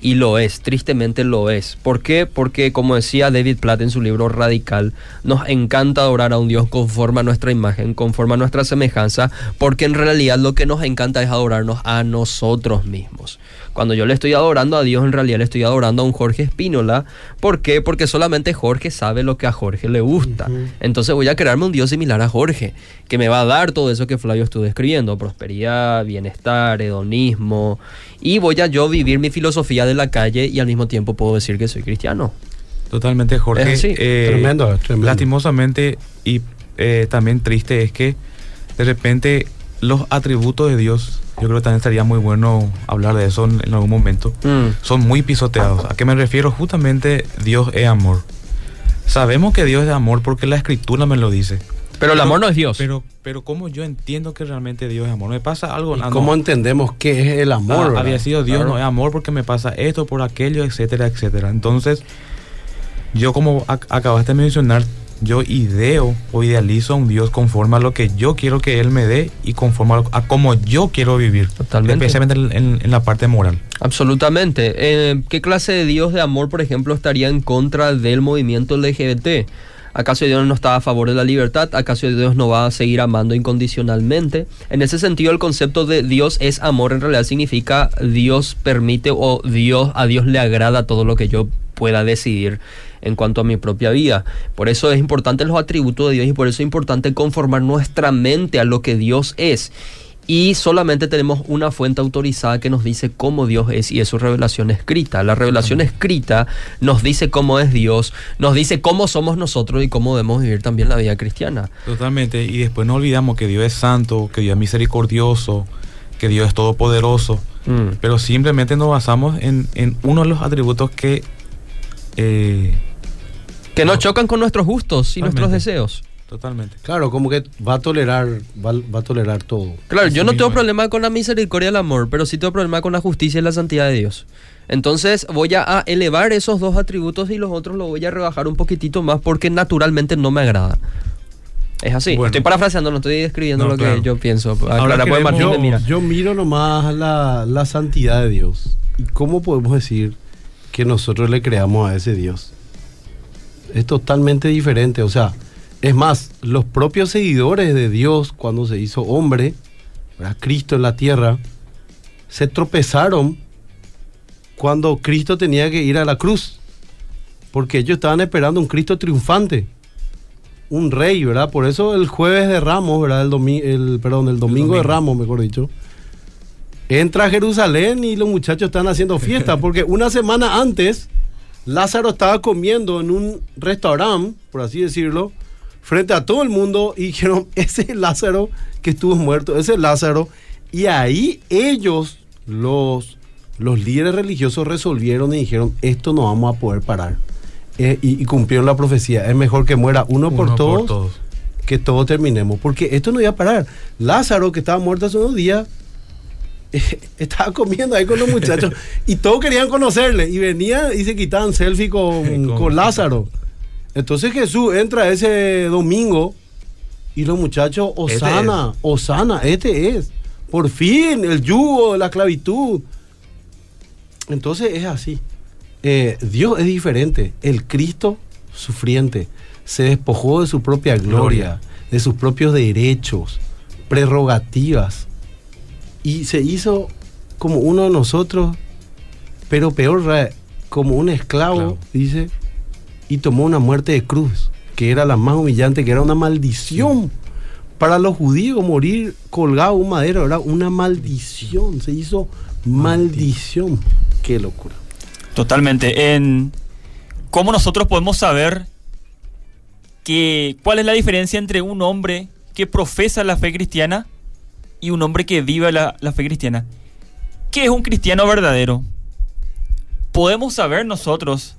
Y lo es, tristemente lo es. ¿Por qué? Porque como decía David Platt en su libro Radical, nos encanta adorar a un Dios conforme a nuestra imagen, conforme a nuestra semejanza, porque en realidad lo que nos encanta es adorarnos a nosotros mismos. Cuando yo le estoy adorando a Dios, en realidad le estoy adorando a un Jorge Espínola. ¿Por qué? Porque solamente Jorge sabe lo que a Jorge le gusta. Entonces voy a crearme un Dios similar a Jorge, que me va a dar todo eso que Flavio estuvo describiendo, prosperidad, bienestar, hedonismo, y voy a yo vivir mi filosofía de la calle y al mismo tiempo puedo decir que soy cristiano. Totalmente, Jorge. Eh, tremendo, tremendo. Lastimosamente y eh, también triste es que de repente los atributos de Dios yo creo que también sería muy bueno hablar de eso en, algún momento. Mm. Son muy pisoteados. ¿A qué me refiero? Justamente Dios es amor. Sabemos que Dios es amor porque la escritura me lo dice. Pero, el amor no es Dios. Pero, pero ¿cómo yo entiendo que realmente Dios es amor? Me pasa algo... ¿Y ¿Cómo entendemos qué es el amor? Ah, había sido Dios no es amor porque me pasa esto, por aquello, etcétera, etcétera. Entonces, yo como acabaste de mencionar, yo ideo o idealizo a un Dios conforme a lo que yo quiero que Él me dé y conforme a, cómo yo quiero vivir. Totalmente. Especialmente en, la parte moral. Absolutamente. Eh, ¿Qué clase de Dios de amor, por ejemplo, estaría en contra del movimiento LGBT? ¿Acaso Dios no está a favor de la libertad? ¿Acaso Dios no va a seguir amando incondicionalmente? En ese sentido, el concepto de Dios es amor en realidad significa Dios permite o Dios a Dios le agrada todo lo que yo pueda decidir en cuanto a mi propia vida. Por eso es importante los atributos de Dios y por eso es importante conformar nuestra mente a lo que Dios es. Y solamente tenemos una fuente autorizada que nos dice cómo Dios es y es su revelación escrita. La revelación escrita nos dice cómo es Dios, nos dice cómo somos nosotros y cómo debemos vivir también la vida cristiana. Totalmente. Y después no olvidamos que Dios es santo, que Dios es misericordioso, que Dios es todopoderoso. Mm. Pero simplemente nos basamos en, en uno de los atributos que eh, que no, chocan con nuestros gustos y nuestros deseos. Totalmente. Claro, como que va a tolerar, va, a tolerar todo. Claro, yo no tengo problema con la misericordia y el amor, pero sí tengo problema con la justicia y la santidad de Dios. Entonces voy a elevar esos dos atributos y los otros los voy a rebajar un poquitito más porque naturalmente no me agrada. Es así. Bueno. Estoy parafraseando, no estoy escribiendo No, lo que yo pienso. Ahora queremos- Martín yo, mira. yo miro nomás la, la santidad de Dios. ¿Y cómo podemos decir que nosotros le creamos a ese Dios? Es totalmente diferente. O sea, es más, los propios seguidores de Dios, cuando se hizo hombre, ¿verdad? Cristo en la tierra, se tropezaron cuando Cristo tenía que ir a la cruz. Porque ellos estaban esperando un Cristo triunfante. Un rey, ¿verdad? Por eso el jueves de Ramos, ¿verdad? El, domi- el, perdón, el domingo de domingo. Ramos, mejor dicho. Entra a Jerusalén y los muchachos están haciendo fiesta. Porque una semana antes, Lázaro estaba comiendo en un restaurante, por así decirlo, frente a todo el mundo y dijeron, ese es Lázaro que estuvo muerto, ese es Lázaro. Y ahí ellos, los, los líderes religiosos, resolvieron y dijeron, esto no vamos a poder parar. Eh, y, y cumplieron la profecía. Es mejor que muera uno, por, todos, que todos terminemos. Porque esto no iba a parar. Lázaro, que estaba muerto hace unos días, estaba comiendo ahí con los muchachos y todos querían conocerle. Y venían y se quitaban selfie con, Con- con Lázaro. Entonces Jesús entra ese domingo y los muchachos, Este Osana, Osana, este es. Por fin, el yugo de la esclavitud. Entonces es así. Eh, Dios es diferente. El Cristo sufriente se despojó de su propia gloria, Gloria. de sus propios derechos, prerrogativas. Y se hizo como uno de nosotros, pero peor, como un esclavo, Esclavo. dice, y tomó una muerte de cruz, que era la más humillante, que era una maldición. Para los judíos morir colgado un madero era una maldición, se hizo maldición. Qué locura. Totalmente. En cómo nosotros podemos saber que cuál es la diferencia entre un hombre que profesa la fe cristiana y un hombre que vive la, la fe cristiana. ¿Qué es un cristiano verdadero? Podemos saber nosotros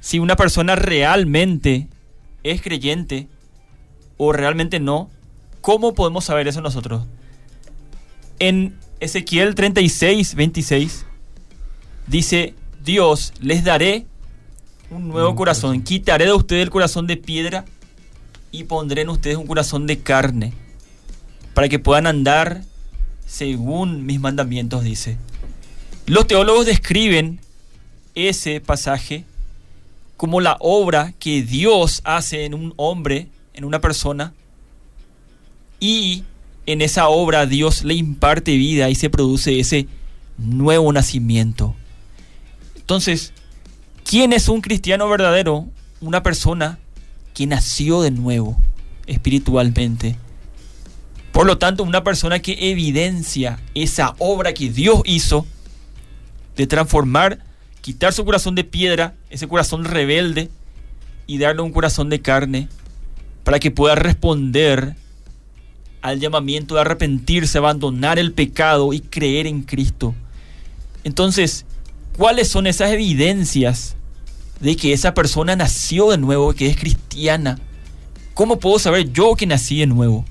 si una persona realmente es creyente o realmente no. ¿Cómo podemos saber eso nosotros? En Ezequiel 36, 26 dice, Dios, les daré un nuevo corazón. corazón. Quitaré de ustedes el corazón de piedra y pondré en ustedes un corazón de carne para que puedan andar según mis mandamientos, dice. Los teólogos describen ese pasaje como la obra que Dios hace en un hombre, en una persona, y en esa obra Dios le imparte vida y se produce ese nuevo nacimiento. Entonces, ¿quién es un cristiano verdadero? Una persona que nació de nuevo espiritualmente. Por lo tanto, una persona que evidencia esa obra que Dios hizo de transformar, quitar su corazón de piedra, ese corazón rebelde, y darle un corazón de carne para que pueda responder al llamamiento de arrepentirse, abandonar el pecado y creer en Cristo. Entonces, ¿cuáles son esas evidencias de que esa persona nació de nuevo, que es cristiana? ¿Cómo puedo saber yo que nací de nuevo?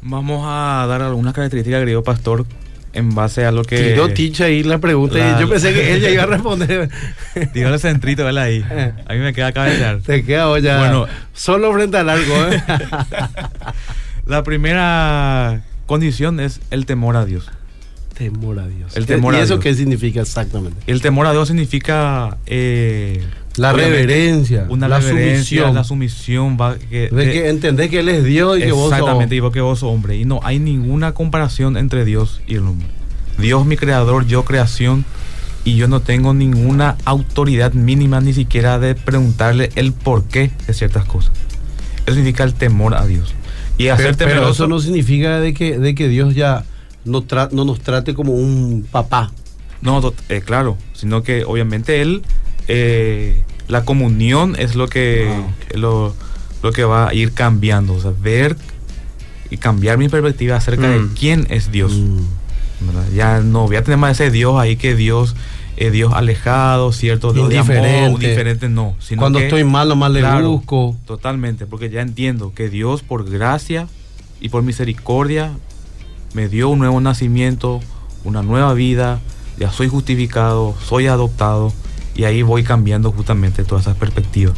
Vamos a dar algunas características, querido pastor, en base a lo que. Tiró Ticha ahí la pregunta La- y yo pensé que ella iba a responder. Tiró el centrito, ¿verdad? Ahí. A mí me queda cabecear. Te queda olla. Bueno. solo frente al arco, ¿eh? La primera condición es el temor a Dios. temor a Dios. El temor ¿Y a eso Dios. qué significa exactamente? El temor a Dios significa. eh, La reverencia, Una la reverencia, sumisión. la sumisión. Va, que, De de- que entendés que Él es Dios y que vos. Exactamente, y que vos hombre. Y no hay ninguna comparación entre Dios y el hombre. Dios mi creador, yo creación, y yo no tengo ninguna autoridad mínima ni siquiera de preguntarle el porqué de ciertas cosas. Eso significa el temor a Dios. Y Pero, hacer pero temeroso, eso no significa de que, de que Dios ya no, no nos trate como un papá. No, eh, claro, sino que obviamente él, eh, la comunión es lo que, Ah, ok. lo, lo que va a ir cambiando, o sea, ver y cambiar mi perspectiva acerca Mm. de quién es Dios. Mm. Ya no voy a tener más ese Dios ahí que Dios, eh, Dios alejado, cierto, Dios de amor, indiferente, no. Sino Cuando que- estoy mal, nomás le Claro, busco. Totalmente, porque ya entiendo que Dios por gracia y por misericordia me dio un nuevo nacimiento, una nueva vida, ya soy justificado, soy adoptado y ahí voy cambiando justamente todas esas perspectivas.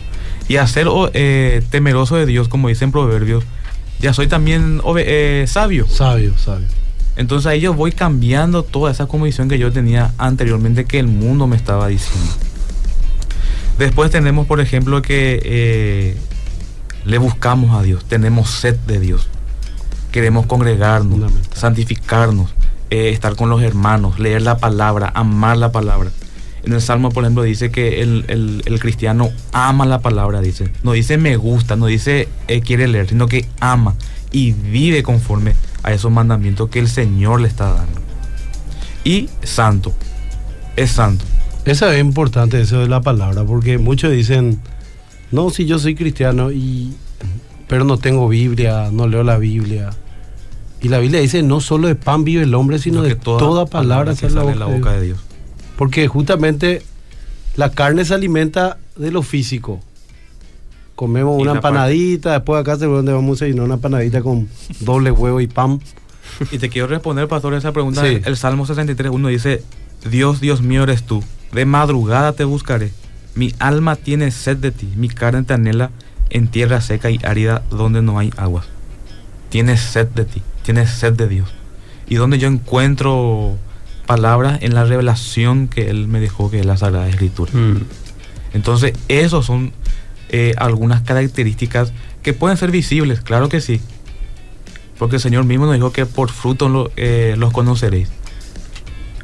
Y a ser oh, eh, temeroso de Dios, como dicen proverbios, ya soy también obe- eh, sabio. Sabio, sabio. Entonces ahí yo voy cambiando toda esa convicción que yo tenía anteriormente que el mundo me estaba diciendo. Después tenemos, por ejemplo, que eh, le buscamos a Dios, tenemos sed de Dios. Queremos congregarnos, santificarnos, eh, estar con los hermanos, leer la palabra, amar la palabra. En el Salmo, por ejemplo, dice que el, el- el cristiano ama la palabra, dice. No dice me gusta, no dice eh, quiere leer, sino que ama y vive conforme a esos mandamientos que el Señor le está dando. Y santo, es santo. Eso es importante, eso de la palabra, porque muchos dicen, no, si yo soy cristiano, y, pero no tengo Biblia, no leo la Biblia. Y la Biblia dice, no solo de pan vive el hombre, sino de toda, palabra que que sale sale de la boca de Dios. Porque justamente la carne se alimenta de lo físico. Comemos Y una empanadita, después acá seguramente vamos a ir una empanadita con doble huevo y pan. Y te quiero responder, pastor, esa pregunta. Sí. El Salmo 63, uno dice, Dios, Dios mío eres tú, de madrugada te buscaré. Mi alma tiene sed de ti, mi carne te anhela en tierra seca y árida donde no hay aguas. Tienes sed de ti, tienes sed de Dios. Y donde yo encuentro palabras en la revelación que Él me dejó, que es la Sagrada Escritura. Mm. Entonces, esos son eh, algunas características que pueden ser visibles, claro que sí. Porque el Señor mismo nos dijo que por fruto lo- eh, los conoceréis.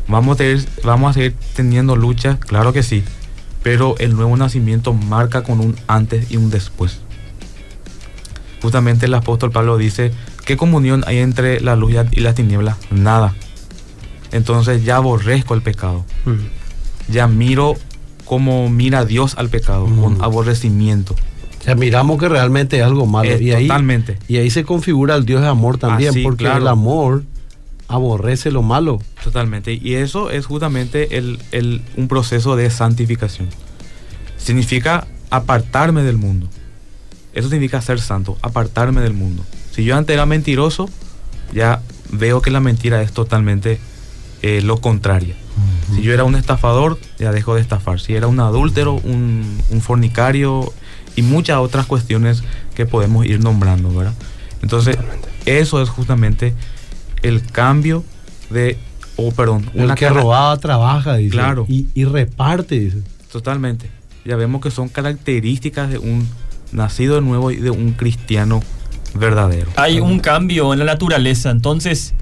Vamos a, tener- vamos a seguir teniendo luchas, claro que sí. Pero el nuevo nacimiento marca con un antes y un después. Justamente el apóstol Pablo dice, ¿qué comunión hay entre la luz y las tinieblas? Nada. Entonces ya aborrezco el pecado Mm. ya miro como mira Dios al pecado, Mm. con aborrecimiento. O sea, miramos que realmente es algo malo. Eh, y, ahí, totalmente. y ahí se configura el Dios de amor también, Así, porque claro. el amor aborrece lo malo. Totalmente. Y eso es justamente el, el- un proceso de santificación. Significa apartarme del mundo. Eso significa ser santo, apartarme del mundo. Si yo antes era mentiroso, ya veo que la mentira es totalmente eh, lo contrario. Si yo era un estafador, ya dejo de estafar. Si era un adúltero, un, un fornicario y muchas otras cuestiones que podemos ir nombrando, ¿verdad? Entonces, eso es justamente el cambio de, o perdón, El que robaba trabaja, dice. Claro. Y, y reparte, dice. Totalmente. Ya vemos que son características de un nacido de nuevo y de un cristiano verdadero. Hay un cambio en la naturaleza. Entonces,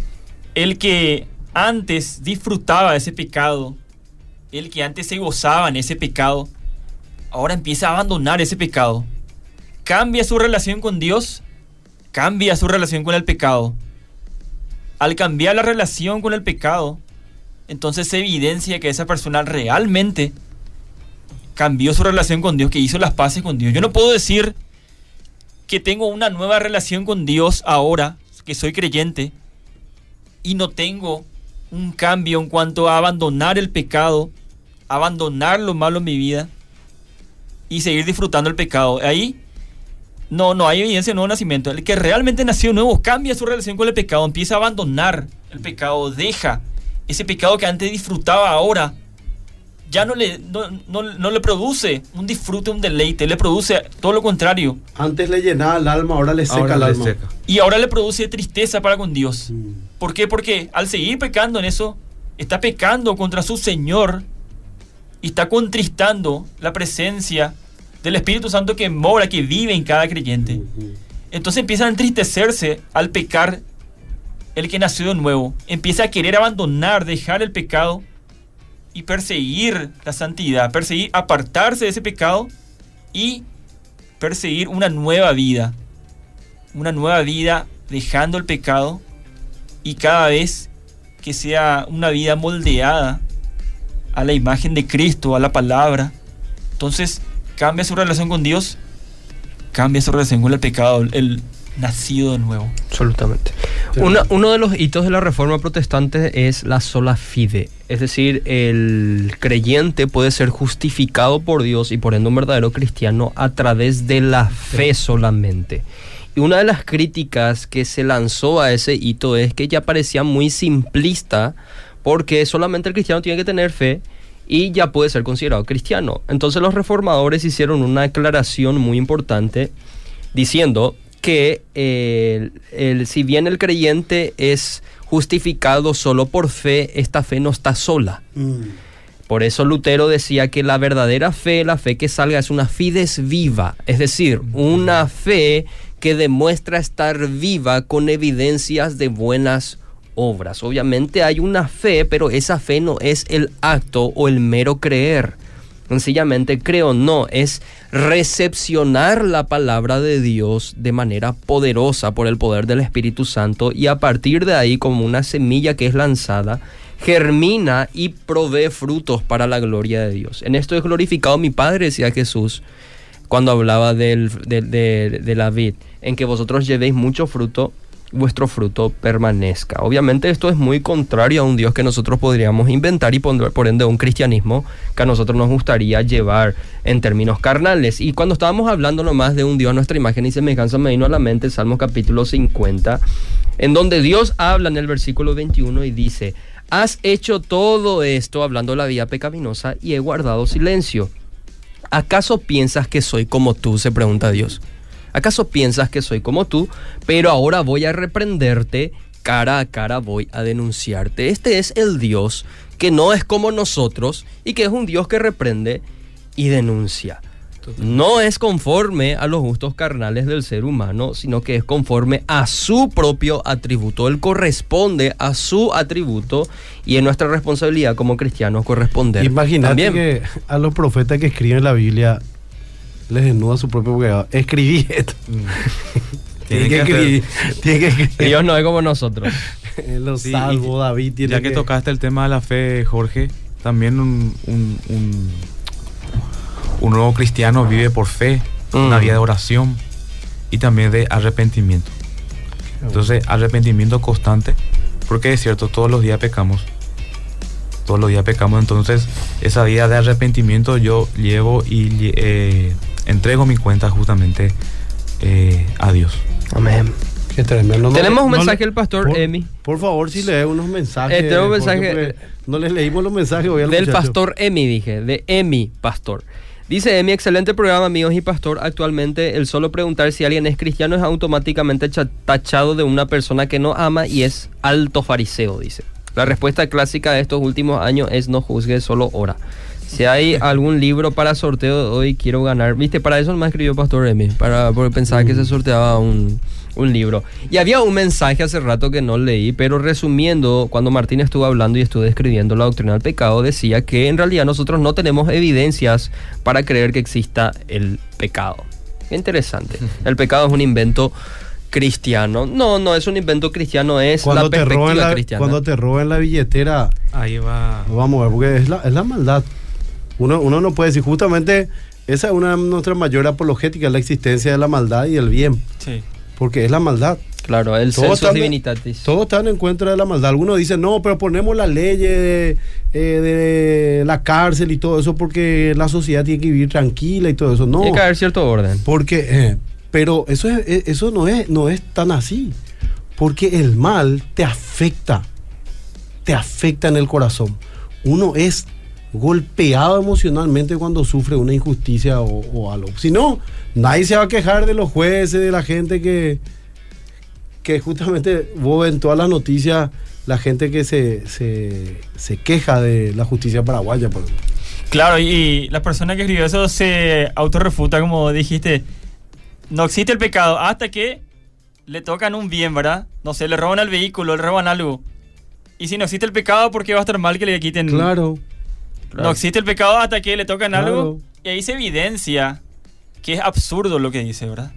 el que antes disfrutaba ese pecado, el que antes se gozaba en ese pecado, ahora empieza a abandonar ese pecado. Cambia su relación con Dios, cambia su relación con el pecado. Al cambiar la relación con el pecado, entonces se evidencia que esa persona realmente cambió su relación con Dios, que hizo las paces con Dios. Yo no puedo decir que tengo una nueva relación con Dios ahora, que soy creyente, y no tengo un cambio en cuanto a abandonar el pecado, abandonar lo malo en mi vida y seguir disfrutando el pecado. Ahí no, no hay evidencia de nuevo nacimiento. El que realmente nació nuevo cambia su relación con el pecado, empieza a abandonar el pecado, deja ese pecado que antes disfrutaba ahora. Ya no le, no, no- no le produce un disfrute, un deleite, le produce todo lo contrario. Antes le llenaba el alma, ahora le seca Ahora el alma. seca. Y ahora le produce tristeza para con Dios. Mm. ¿Por qué? Porque al seguir pecando en eso, está pecando contra su Señor y está contristando la presencia del Espíritu Santo que mora, que vive en cada creyente. Entonces empieza a entristecerse al pecar el que nació de nuevo. Empieza a querer abandonar, dejar el pecado y perseguir la santidad, perseguir, apartarse de ese pecado y perseguir una nueva vida. Una nueva vida dejando el pecado y cada vez que sea una vida moldeada a la imagen de Cristo, a la palabra. Entonces cambia su relación con Dios, cambia su relación con el pecado, el, nacido de nuevo. Absolutamente. Una- uno de los hitos de la reforma protestante es la sola fide, es decir, el creyente puede ser justificado por Dios y por ende un verdadero cristiano a través de la fe solamente. Y una de las críticas que se lanzó a ese hito es que ya parecía muy simplista porque solamente el cristiano tiene que tener fe y ya puede ser considerado cristiano. Entonces los reformadores hicieron una aclaración muy importante diciendo que eh, el, si bien el creyente es justificado solo por fe, esta fe no está sola. Mm. Por eso Lutero decía que la verdadera fe, la fe que salga, es una fides viva, es decir, una fe que demuestra estar viva con evidencias de buenas obras. Obviamente hay una fe, pero esa fe no es el acto o el mero creer. Sencillamente creo, no, es recepcionar la palabra de Dios de manera poderosa por el poder del Espíritu Santo y a partir de ahí como una semilla que es lanzada, germina y provee frutos para la gloria de Dios. En esto es glorificado mi Padre, decía Jesús cuando hablaba del, de, la vid, en que vosotros llevéis mucho fruto vuestro fruto permanezca. Obviamente esto es muy contrario a un Dios que nosotros podríamos inventar y por, por ende un cristianismo que a nosotros nos gustaría llevar en términos carnales. Y cuando estábamos hablando nomás de un Dios nuestra imagen y semejanza, me vino a la mente Salmo capítulo 50, en donde Dios habla en el versículo 21 y dice, has hecho todo esto hablando la vida pecaminosa y he guardado silencio. ¿Acaso piensas que soy como tú? se pregunta Dios. ¿Acaso piensas que soy como tú? Pero ahora voy a reprenderte, cara a cara voy a denunciarte. Este es el Dios que no es como nosotros y que es un Dios que reprende y denuncia. No es conforme a los gustos carnales del ser humano, sino que es conforme a su propio atributo. Él corresponde a su atributo y es nuestra responsabilidad como cristianos corresponder. Imagínate que a los profetas que escriben la Biblia les desnuda su propio pecado. Escribí esto. Tienen que escribir. Tienen que escribir. Dios no es como nosotros. Sí, salvos, y David tiene Ya que, tocaste el tema de la fe, Jorge, también un, un, un- un nuevo cristiano vive por fe, una Mm. vida de oración y también de arrepentimiento. Entonces, arrepentimiento constante, porque es cierto, todos los días pecamos. Todos los días pecamos, entonces esa vida de arrepentimiento yo llevo y eh, entrego mi cuenta justamente eh, a Dios. Amén. Qué tremendo. No Tenemos un no mensaje del pastor por, Emi. Por favor, si lee unos mensajes. Eh, tengo un mensaje- porque no les leímos los mensajes hoy al Del muchacho. pastor Emi, dije, de Emi Pastor. Dice Emi, excelente programa, amigos y pastor. Actualmente, el solo preguntar si alguien es cristiano es automáticamente cha- tachado de una persona que no ama y es alto fariseo, dice. La respuesta clásica de estos últimos años es no juzgue, solo ora. Si hay algún libro para sorteo de hoy, quiero ganar. Viste, para eso me escribió Pastor Emi, para, porque pensaba que se sorteaba un, un libro. Y había un mensaje hace rato que no leí, pero resumiendo, cuando Martín estuvo hablando y estuvo describiendo la doctrina del pecado, decía que en realidad nosotros no tenemos evidencias para creer que exista el pecado. Qué interesante. El pecado es un invento cristiano. No, no es un invento cristiano, es Cuando la te, perspectiva roban la, cristiana. cuando te roban la billetera, Ahí va. vamos a ver, porque es la, es la maldad. Uno, uno no puede decir, justamente, esa es una de nuestras mayores apologéticas, la existencia de la maldad y el bien. Sí. Porque es la maldad. Claro, el Todos están- divinitatis. Todos están en contra de la maldad. Algunos dicen, no, pero ponemos la ley de, eh, de la cárcel y todo eso porque la sociedad tiene que vivir tranquila y todo eso. No, Tiene que haber cierto orden. porque, eh, pero eso, es, eh, eso no, es, no es tan así. Porque el mal te afecta, te afecta en el corazón. Uno es golpeado emocionalmente cuando sufre una injusticia o, o algo. Si no, nadie se va a quejar de los jueces, de la gente que, que justamente vos en todas las noticias la gente que se, se, se queja de la justicia paraguaya. Por ejemplo. Claro, y, y la persona que escribió eso se autorrefuta, como dijiste. No existe el pecado hasta que le tocan un bien, ¿verdad? No sé, le roban al vehículo, le roban algo. Y si no existe el pecado, ¿por qué va a estar mal que le quiten? Claro. No existe el pecado hasta que le tocan Claro. algo. Y ahí se evidencia que es absurdo lo que dice, ¿verdad?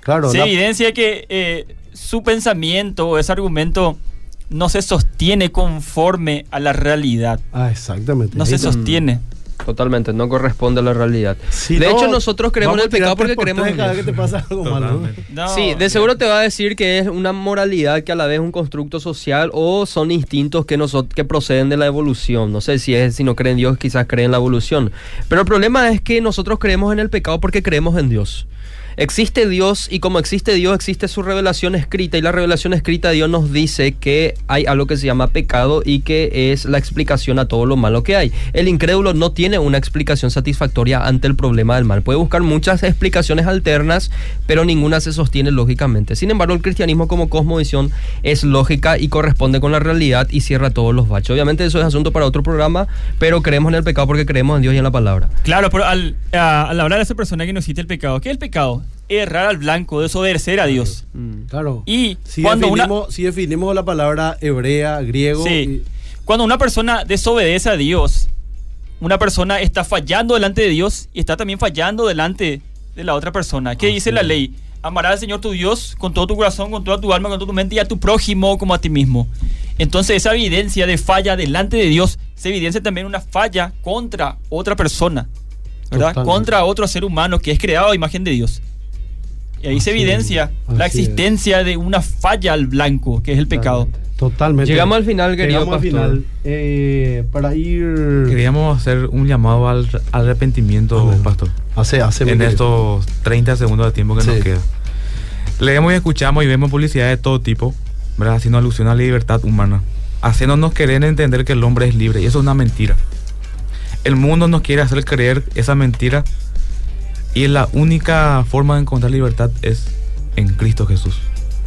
Claro, se la- evidencia que eh, su pensamiento o ese argumento no se sostiene conforme a la realidad. Ah, exactamente. No Ahí se sostiene. Totalmente, no corresponde a la realidad. Si de no, hecho, nosotros creemos en el pecado porque creemos en cada Dios. vez que te pasa algo malo. ¿no? Sí, de seguro te va a decir que es una moralidad que a la vez es un constructo social o son instintos que, nosot- que proceden de la evolución. No sé si es si no creen en Dios, quizás creen en la evolución. Pero el problema es que nosotros creemos en el pecado porque creemos en Dios. Existe Dios y como existe Dios existe su revelación escrita y la revelación escrita de Dios nos dice que hay algo que se llama pecado y que es la explicación a todo lo malo que hay. El incrédulo no tiene una explicación satisfactoria ante el problema del mal. Puede buscar muchas explicaciones alternas, pero ninguna se sostiene lógicamente. Sin embargo, el cristianismo como cosmovisión es lógica y corresponde con la realidad y cierra todos los baches. Obviamente eso es asunto para otro programa, pero creemos en el pecado porque creemos en Dios y en la palabra. Claro, pero al, al hablar de esa persona que nos cita el pecado, ¿qué es el pecado? Errar al blanco, desobedecer a Dios. Mm. Claro. Y Si cuando una, definimos, si definimos la palabra hebrea, griego, Sí. y- cuando una persona desobedece a Dios, una persona está fallando delante de Dios y está también fallando delante de la otra persona. ¿Qué Así dice la ley? Amarás al Señor tu Dios con todo tu corazón, con toda tu alma, con toda tu mente y a tu prójimo como a ti mismo. Entonces esa evidencia de falla delante de Dios se evidencia también una falla contra otra persona, ¿verdad? Totalmente. Contra otro ser humano que es creado a imagen de Dios. Y ahí se Así evidencia la es. existencia de una falla al blanco, que es el pecado. totalmente. Llegamos al final, querido Llegamos al final. Eh, para ir... Queríamos hacer un llamado al al arrepentimiento, Amén. pastor. Hace, hace en estos 30 segundos de tiempo que Sí. nos queda. Leemos y escuchamos y vemos publicidad de todo tipo, ¿verdad? Haciendo alusión a la libertad humana. Haciéndonos querer entender que el hombre es libre. Y eso es una mentira. El mundo nos quiere hacer creer esa mentira. Y la única forma de encontrar libertad es en Cristo Jesús.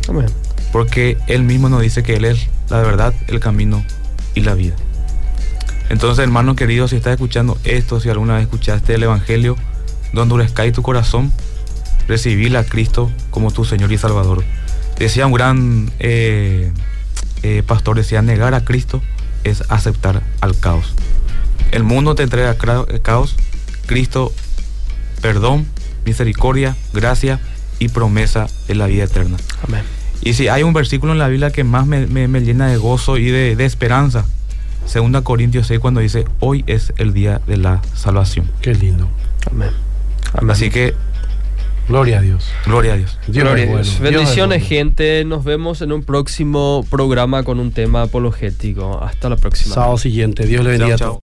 Amén. Porque Él mismo nos dice que Él es la verdad, el camino y la vida. Entonces, hermano querido, si estás escuchando esto, si alguna vez escuchaste el Evangelio, donde endurezca tu corazón, recibí a Cristo como tu Señor y Salvador. Decía un gran eh, eh, pastor, decía, negar a Cristo es aceptar al caos. El mundo te entrega caos, Cristo, perdón, misericordia, gracia y promesa de la vida eterna. Amén. Y si hay un versículo en la Biblia que más me, me- me llena de gozo y de, de esperanza, 2 Corintios 6, cuando dice, hoy es el día de la salvación. Qué lindo. Amén. Amén. Así que, Gloria a Dios. gloria a Dios. Dios Gloria a es bueno, Dios. Dios es Bendiciones, bueno. gente. Nos vemos en un próximo programa con un tema apologético. Hasta la próxima. Sábado siguiente. Dios le bendiga Chao, a todos.